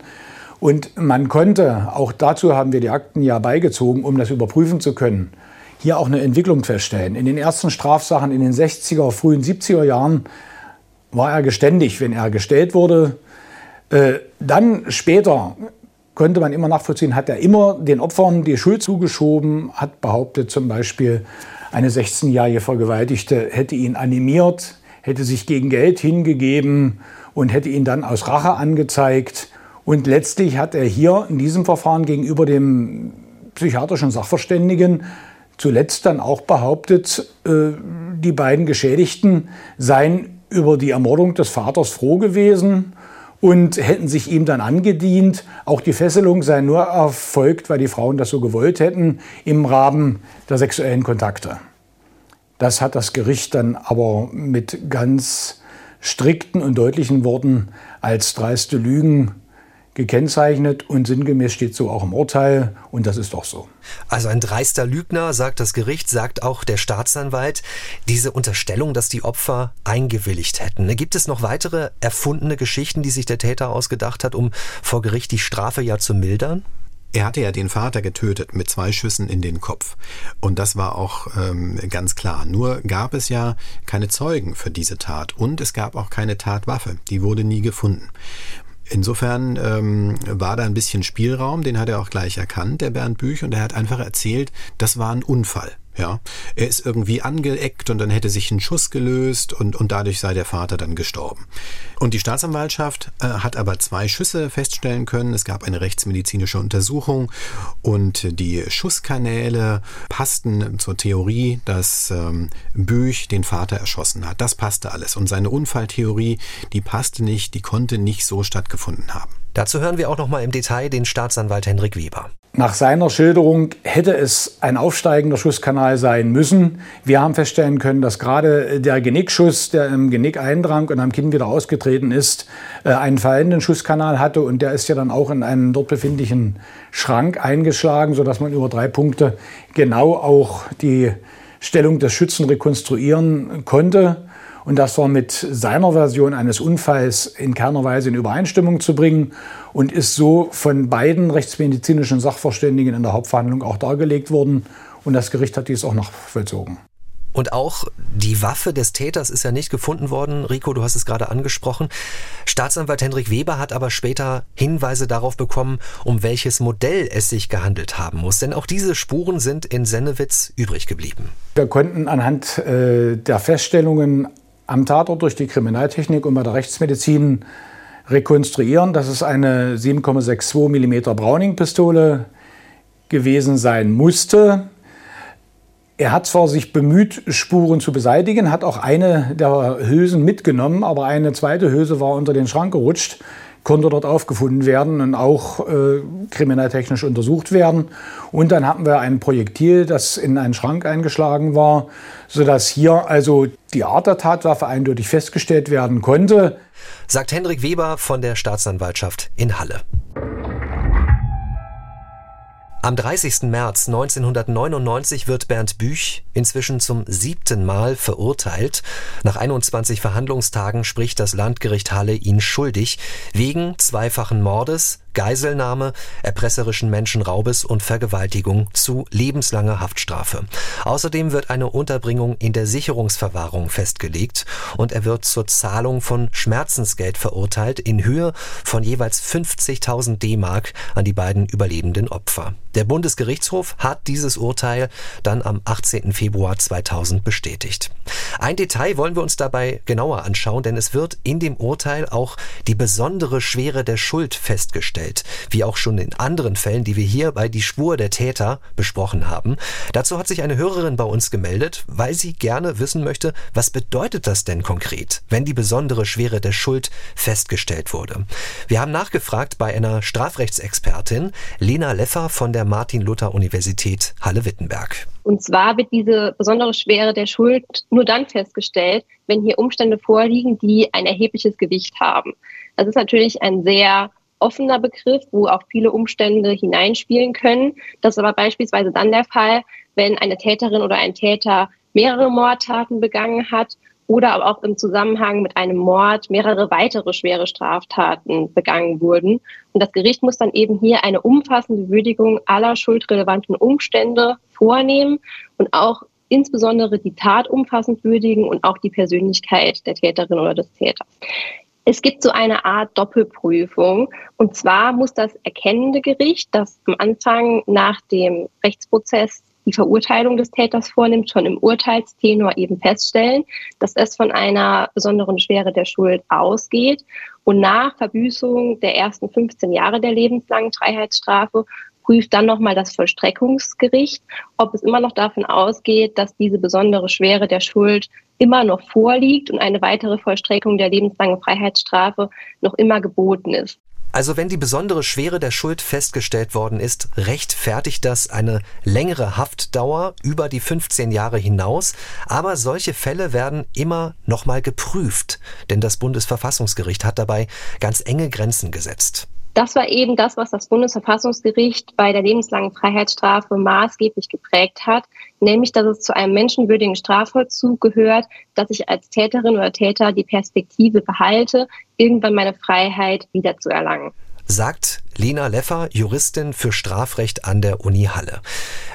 und man konnte, auch dazu haben wir die Akten ja beigezogen, um das überprüfen zu können, hier auch eine Entwicklung feststellen. In den ersten Strafsachen in den 60er, frühen 70er Jahren war er geständig, wenn er gestellt wurde. Äh, dann später konnte man immer nachvollziehen, hat er immer den Opfern die Schuld zugeschoben, hat behauptet zum Beispiel, eine 16-jährige Vergewaltigte hätte ihn animiert, hätte sich gegen Geld hingegeben und hätte ihn dann aus Rache angezeigt. Und letztlich hat er hier in diesem Verfahren gegenüber dem psychiatrischen Sachverständigen zuletzt dann auch behauptet, äh, die beiden Geschädigten seien über die Ermordung des Vaters froh gewesen und hätten sich ihm dann angedient. Auch die Fesselung sei nur erfolgt, weil die Frauen das so gewollt hätten, im Rahmen der sexuellen Kontakte. Das hat das Gericht dann aber mit ganz strikten und deutlichen Worten als dreiste Lügen gekennzeichnet und sinngemäß steht so auch im Urteil und das ist doch so. Also ein dreister Lügner, sagt das Gericht, sagt auch der Staatsanwalt. Diese Unterstellung, dass die Opfer eingewilligt hätten. Gibt es noch weitere erfundene Geschichten, die sich der Täter ausgedacht hat, um vor Gericht die Strafe ja zu mildern? Er hatte ja den Vater getötet mit zwei Schüssen in den Kopf. Und das war auch ähm, ganz klar. Nur gab es ja keine Zeugen für diese Tat. Und es gab auch keine Tatwaffe. Die wurde nie gefunden. Insofern ähm, war da ein bisschen Spielraum, den hat er auch gleich erkannt, der Bernd Büch, und er hat einfach erzählt, das war ein Unfall. Ja, er ist irgendwie angeeckt und dann hätte sich ein Schuss gelöst und, und dadurch sei der Vater dann gestorben. Und die Staatsanwaltschaft äh, hat aber zwei Schüsse feststellen können. Es gab eine rechtsmedizinische Untersuchung und die Schusskanäle passten zur Theorie, dass ähm, Büch den Vater erschossen hat. Das passte alles. Und seine Unfalltheorie, die passte nicht, die konnte nicht so stattgefunden haben. Dazu hören wir auch noch mal im Detail den Staatsanwalt Henrik Weber. Nach seiner Schilderung hätte es ein aufsteigender Schusskanal sein müssen. Wir haben feststellen können, dass gerade der Genickschuss, der im Genick eindrang und am Kinn wieder ausgetreten ist, äh, einen fallenden Schusskanal hatte und der ist ja dann auch in einen dort befindlichen Schrank eingeschlagen, sodass man über drei Punkte genau auch die Stellung des Schützen rekonstruieren konnte und das war mit seiner Version eines Unfalls in keiner Weise in Übereinstimmung zu bringen und ist so von beiden rechtsmedizinischen Sachverständigen in der Hauptverhandlung auch dargelegt worden und das Gericht hat dies auch noch vollzogen. Und auch die Waffe des Täters ist ja nicht gefunden worden. Rico, du hast es gerade angesprochen. Staatsanwalt Hendrik Weber hat aber später Hinweise darauf bekommen, um welches Modell es sich gehandelt haben muss. Denn auch diese Spuren sind in Sennewitz übrig geblieben. Wir konnten anhand äh, der Feststellungen am Tatort durch die Kriminaltechnik und bei der Rechtsmedizin rekonstruieren, dass es eine 7,62 mm Browning-Pistole gewesen sein musste. Er hat zwar sich bemüht, Spuren zu beseitigen, hat auch eine der Hülsen mitgenommen, aber eine zweite Hülse war unter den Schrank gerutscht konnte dort aufgefunden werden und auch äh, kriminaltechnisch untersucht werden. Und dann hatten wir ein Projektil, das in einen Schrank eingeschlagen war, sodass hier also die Art der Tatwaffe eindeutig festgestellt werden konnte. Sagt Hendrik Weber von der Staatsanwaltschaft in Halle. Am 30. März 1999 wird Bernd Büch inzwischen zum siebten Mal verurteilt. Nach 21 Verhandlungstagen spricht das Landgericht Halle ihn schuldig wegen zweifachen Mordes, Geiselnahme, erpresserischen Menschenraubes und Vergewaltigung zu lebenslanger Haftstrafe. Außerdem wird eine Unterbringung in der Sicherungsverwahrung festgelegt und er wird zur Zahlung von Schmerzensgeld verurteilt in Höhe von jeweils 50.000 D-Mark an die beiden überlebenden Opfer. Der Bundesgerichtshof hat dieses Urteil dann am 18. Februar 2000 bestätigt. Ein Detail wollen wir uns dabei genauer anschauen, denn es wird in dem Urteil auch die besondere Schwere der Schuld festgestellt, wie auch schon in anderen Fällen, die wir hier bei Die Spur der Täter besprochen haben. Dazu hat sich eine Hörerin bei uns gemeldet, weil sie gerne wissen möchte, was bedeutet das denn konkret, wenn die besondere Schwere der Schuld festgestellt wurde. Wir haben nachgefragt bei einer Strafrechtsexpertin, Lena Leffer von der Martin-Luther-Universität Halle-Wittenberg. Und zwar wird diese besondere Schwere der Schuld nur dann festgestellt, wenn hier Umstände vorliegen, die ein erhebliches Gewicht haben. Das ist natürlich ein sehr offener Begriff, wo auch viele Umstände hineinspielen können. Das ist aber beispielsweise dann der Fall, wenn eine Täterin oder ein Täter mehrere Mordtaten begangen hat oder aber auch im Zusammenhang mit einem Mord mehrere weitere schwere Straftaten begangen wurden. Und das Gericht muss dann eben hier eine umfassende Würdigung aller schuldrelevanten Umstände vornehmen und auch insbesondere die Tat umfassend würdigen und auch die Persönlichkeit der Täterin oder des Täters. Es gibt so eine Art Doppelprüfung. Und zwar muss das erkennende Gericht, das am Anfang nach dem Rechtsprozess die Verurteilung des Täters vornimmt, schon im Urteilstenor eben feststellen, dass es von einer besonderen Schwere der Schuld ausgeht. Und nach Verbüßung der ersten 15 Jahre der lebenslangen Freiheitsstrafe prüft dann nochmal das Vollstreckungsgericht, ob es immer noch davon ausgeht, dass diese besondere Schwere der Schuld immer noch vorliegt und eine weitere Vollstreckung der lebenslangen Freiheitsstrafe noch immer geboten ist. Also wenn die besondere Schwere der Schuld festgestellt worden ist, rechtfertigt das eine längere Haftdauer über die 15 Jahre hinaus. Aber solche Fälle werden immer nochmal geprüft, denn das Bundesverfassungsgericht hat dabei ganz enge Grenzen gesetzt. Das war eben das, was das Bundesverfassungsgericht bei der lebenslangen Freiheitsstrafe maßgeblich geprägt hat, nämlich dass es zu einem menschenwürdigen Strafvollzug gehört, dass ich als Täterin oder Täter die Perspektive behalte, irgendwann meine Freiheit wiederzuerlangen. Sagt Lena Leffer, Juristin für Strafrecht an der Uni Halle.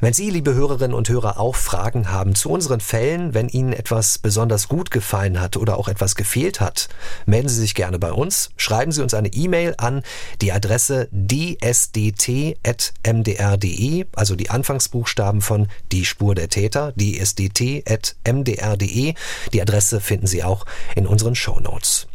Wenn Sie, liebe Hörerinnen und Hörer, auch Fragen haben zu unseren Fällen, wenn Ihnen etwas besonders gut gefallen hat oder auch etwas gefehlt hat, melden Sie sich gerne bei uns. Schreiben Sie uns eine E-Mail an die Adresse dsdt.mdr.de, also die Anfangsbuchstaben von Die Spur der Täter, dsdt.mdr.de. Die Adresse finden Sie auch in unseren Show Notes.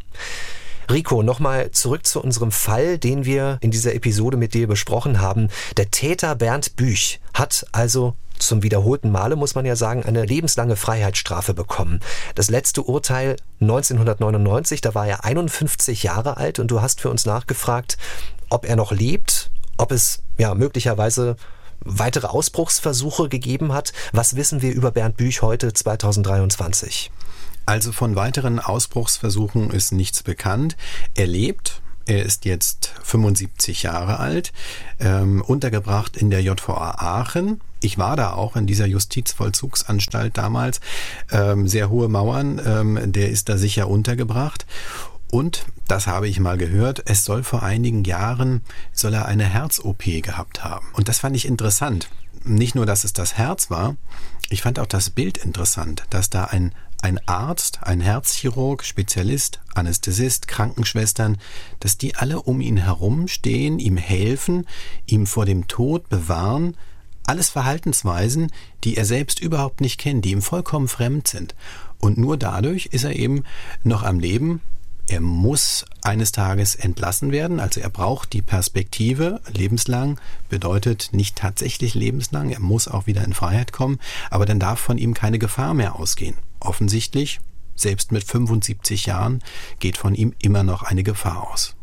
Rico, nochmal zurück zu unserem Fall, den wir in dieser Episode mit dir besprochen haben. Der Täter Bernd Büch hat also zum wiederholten Male, muss man ja sagen, eine lebenslange Freiheitsstrafe bekommen. Das letzte Urteil 1999, da war er 51 Jahre alt und du hast für uns nachgefragt, ob er noch lebt, ob es ja möglicherweise weitere Ausbruchsversuche gegeben hat. Was wissen wir über Bernd Büch heute 2023? Also von weiteren Ausbruchsversuchen ist nichts bekannt. Er lebt, er ist jetzt 75 Jahre alt, ähm, untergebracht in der JVA Aachen. Ich war da auch in dieser Justizvollzugsanstalt damals. Ähm, sehr hohe Mauern, ähm, der ist da sicher untergebracht. Und, das habe ich mal gehört, es soll vor einigen Jahren, soll er eine Herz-OP gehabt haben. Und das fand ich interessant. Nicht nur, dass es das Herz war, ich fand auch das Bild interessant, dass da ein ein Arzt, ein Herzchirurg, Spezialist, Anästhesist, Krankenschwestern, dass die alle um ihn herum stehen, ihm helfen, ihm vor dem Tod bewahren, alles Verhaltensweisen, die er selbst überhaupt nicht kennt, die ihm vollkommen fremd sind. Und nur dadurch ist er eben noch am Leben. Er muss eines Tages entlassen werden, also er braucht die Perspektive. Lebenslang bedeutet nicht tatsächlich lebenslang, er muss auch wieder in Freiheit kommen, aber dann darf von ihm keine Gefahr mehr ausgehen offensichtlich, selbst mit 75 Jahren, geht von ihm immer noch eine Gefahr aus.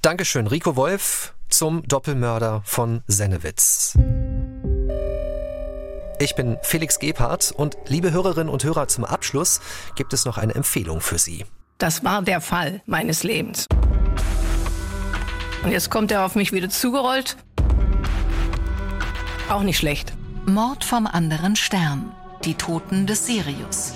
Dankeschön, Rico Wolf zum Doppelmörder von Sennewitz. Ich bin Felix Gebhardt und liebe Hörerinnen und Hörer, zum Abschluss gibt es noch eine Empfehlung für Sie. Das war der Fall meines Lebens. Und jetzt kommt er auf mich wieder zugerollt. Auch nicht schlecht. Mord vom anderen Stern. Die Toten des Sirius.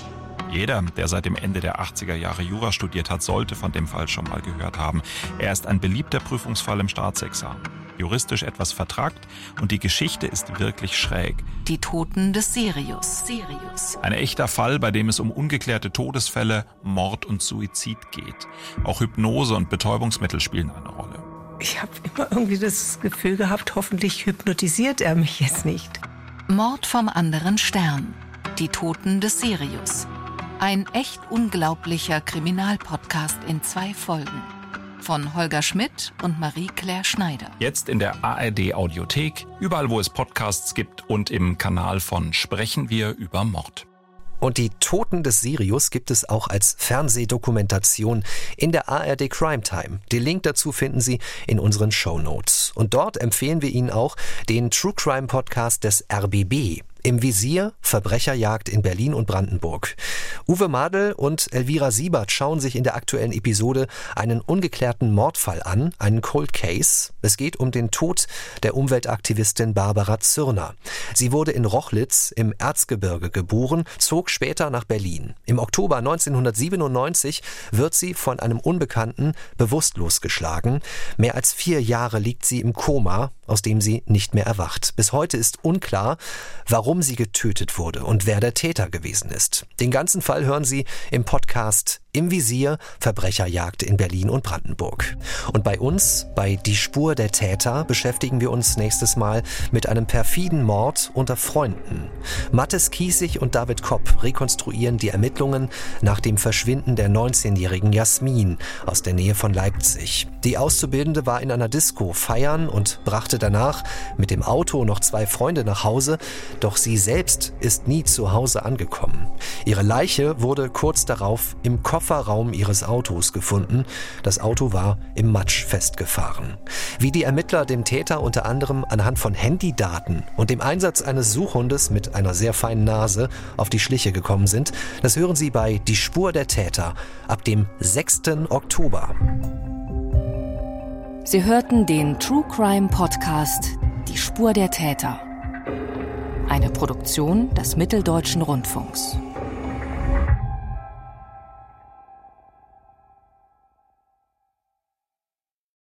Jeder, der seit dem Ende der 80er Jahre Jura studiert hat, sollte von dem Fall schon mal gehört haben. Er ist ein beliebter Prüfungsfall im Staatsexamen. Juristisch etwas vertragt und die Geschichte ist wirklich schräg. Die Toten des Sirius. Sirius. Ein echter Fall, bei dem es um ungeklärte Todesfälle, Mord und Suizid geht. Auch Hypnose und Betäubungsmittel spielen eine Rolle. Ich habe immer irgendwie das Gefühl gehabt, hoffentlich hypnotisiert er mich jetzt nicht. Mord vom anderen Stern. Die Toten des Sirius. Ein echt unglaublicher Kriminalpodcast in zwei Folgen. Von Holger Schmidt und Marie-Claire Schneider. Jetzt in der ARD Audiothek, überall wo es Podcasts gibt und im Kanal von Sprechen wir über Mord. Und die Toten des Sirius gibt es auch als Fernsehdokumentation in der ARD Crime Time. Den Link dazu finden Sie in unseren Show Notes. Und dort empfehlen wir Ihnen auch den True Crime Podcast des RBB. Im Visier Verbrecherjagd in Berlin und Brandenburg. Uwe Madel und Elvira Siebert schauen sich in der aktuellen Episode einen ungeklärten Mordfall an, einen Cold Case. Es geht um den Tod der Umweltaktivistin Barbara Zürner. Sie wurde in Rochlitz im Erzgebirge geboren, zog später nach Berlin. Im Oktober 1997 wird sie von einem Unbekannten bewusstlos geschlagen. Mehr als vier Jahre liegt sie im Koma, aus dem sie nicht mehr erwacht. Bis heute ist unklar, warum warum sie getötet wurde und wer der Täter gewesen ist. Den ganzen Fall hören Sie im Podcast Im Visier Verbrecherjagd in Berlin und Brandenburg. Und bei uns, bei Die Spur der Täter, beschäftigen wir uns nächstes Mal mit einem perfiden Mord unter Freunden. Mattes Kiesig und David Kopp rekonstruieren die Ermittlungen nach dem Verschwinden der 19-jährigen Jasmin aus der Nähe von Leipzig. Die Auszubildende war in einer Disco feiern und brachte danach mit dem Auto noch zwei Freunde nach Hause, doch sie selbst ist nie zu Hause angekommen. Ihre Leiche wurde kurz darauf im Kofferraum ihres Autos gefunden. Das Auto war im Matsch festgefahren. Wie die Ermittler dem Täter unter anderem anhand von Handydaten und dem Einsatz eines Suchhundes mit einer sehr feinen Nase auf die Schliche gekommen sind, das hören Sie bei Die Spur der Täter ab dem 6. Oktober. Sie hörten den True Crime Podcast Die Spur der Täter. Eine Produktion des Mitteldeutschen Rundfunks.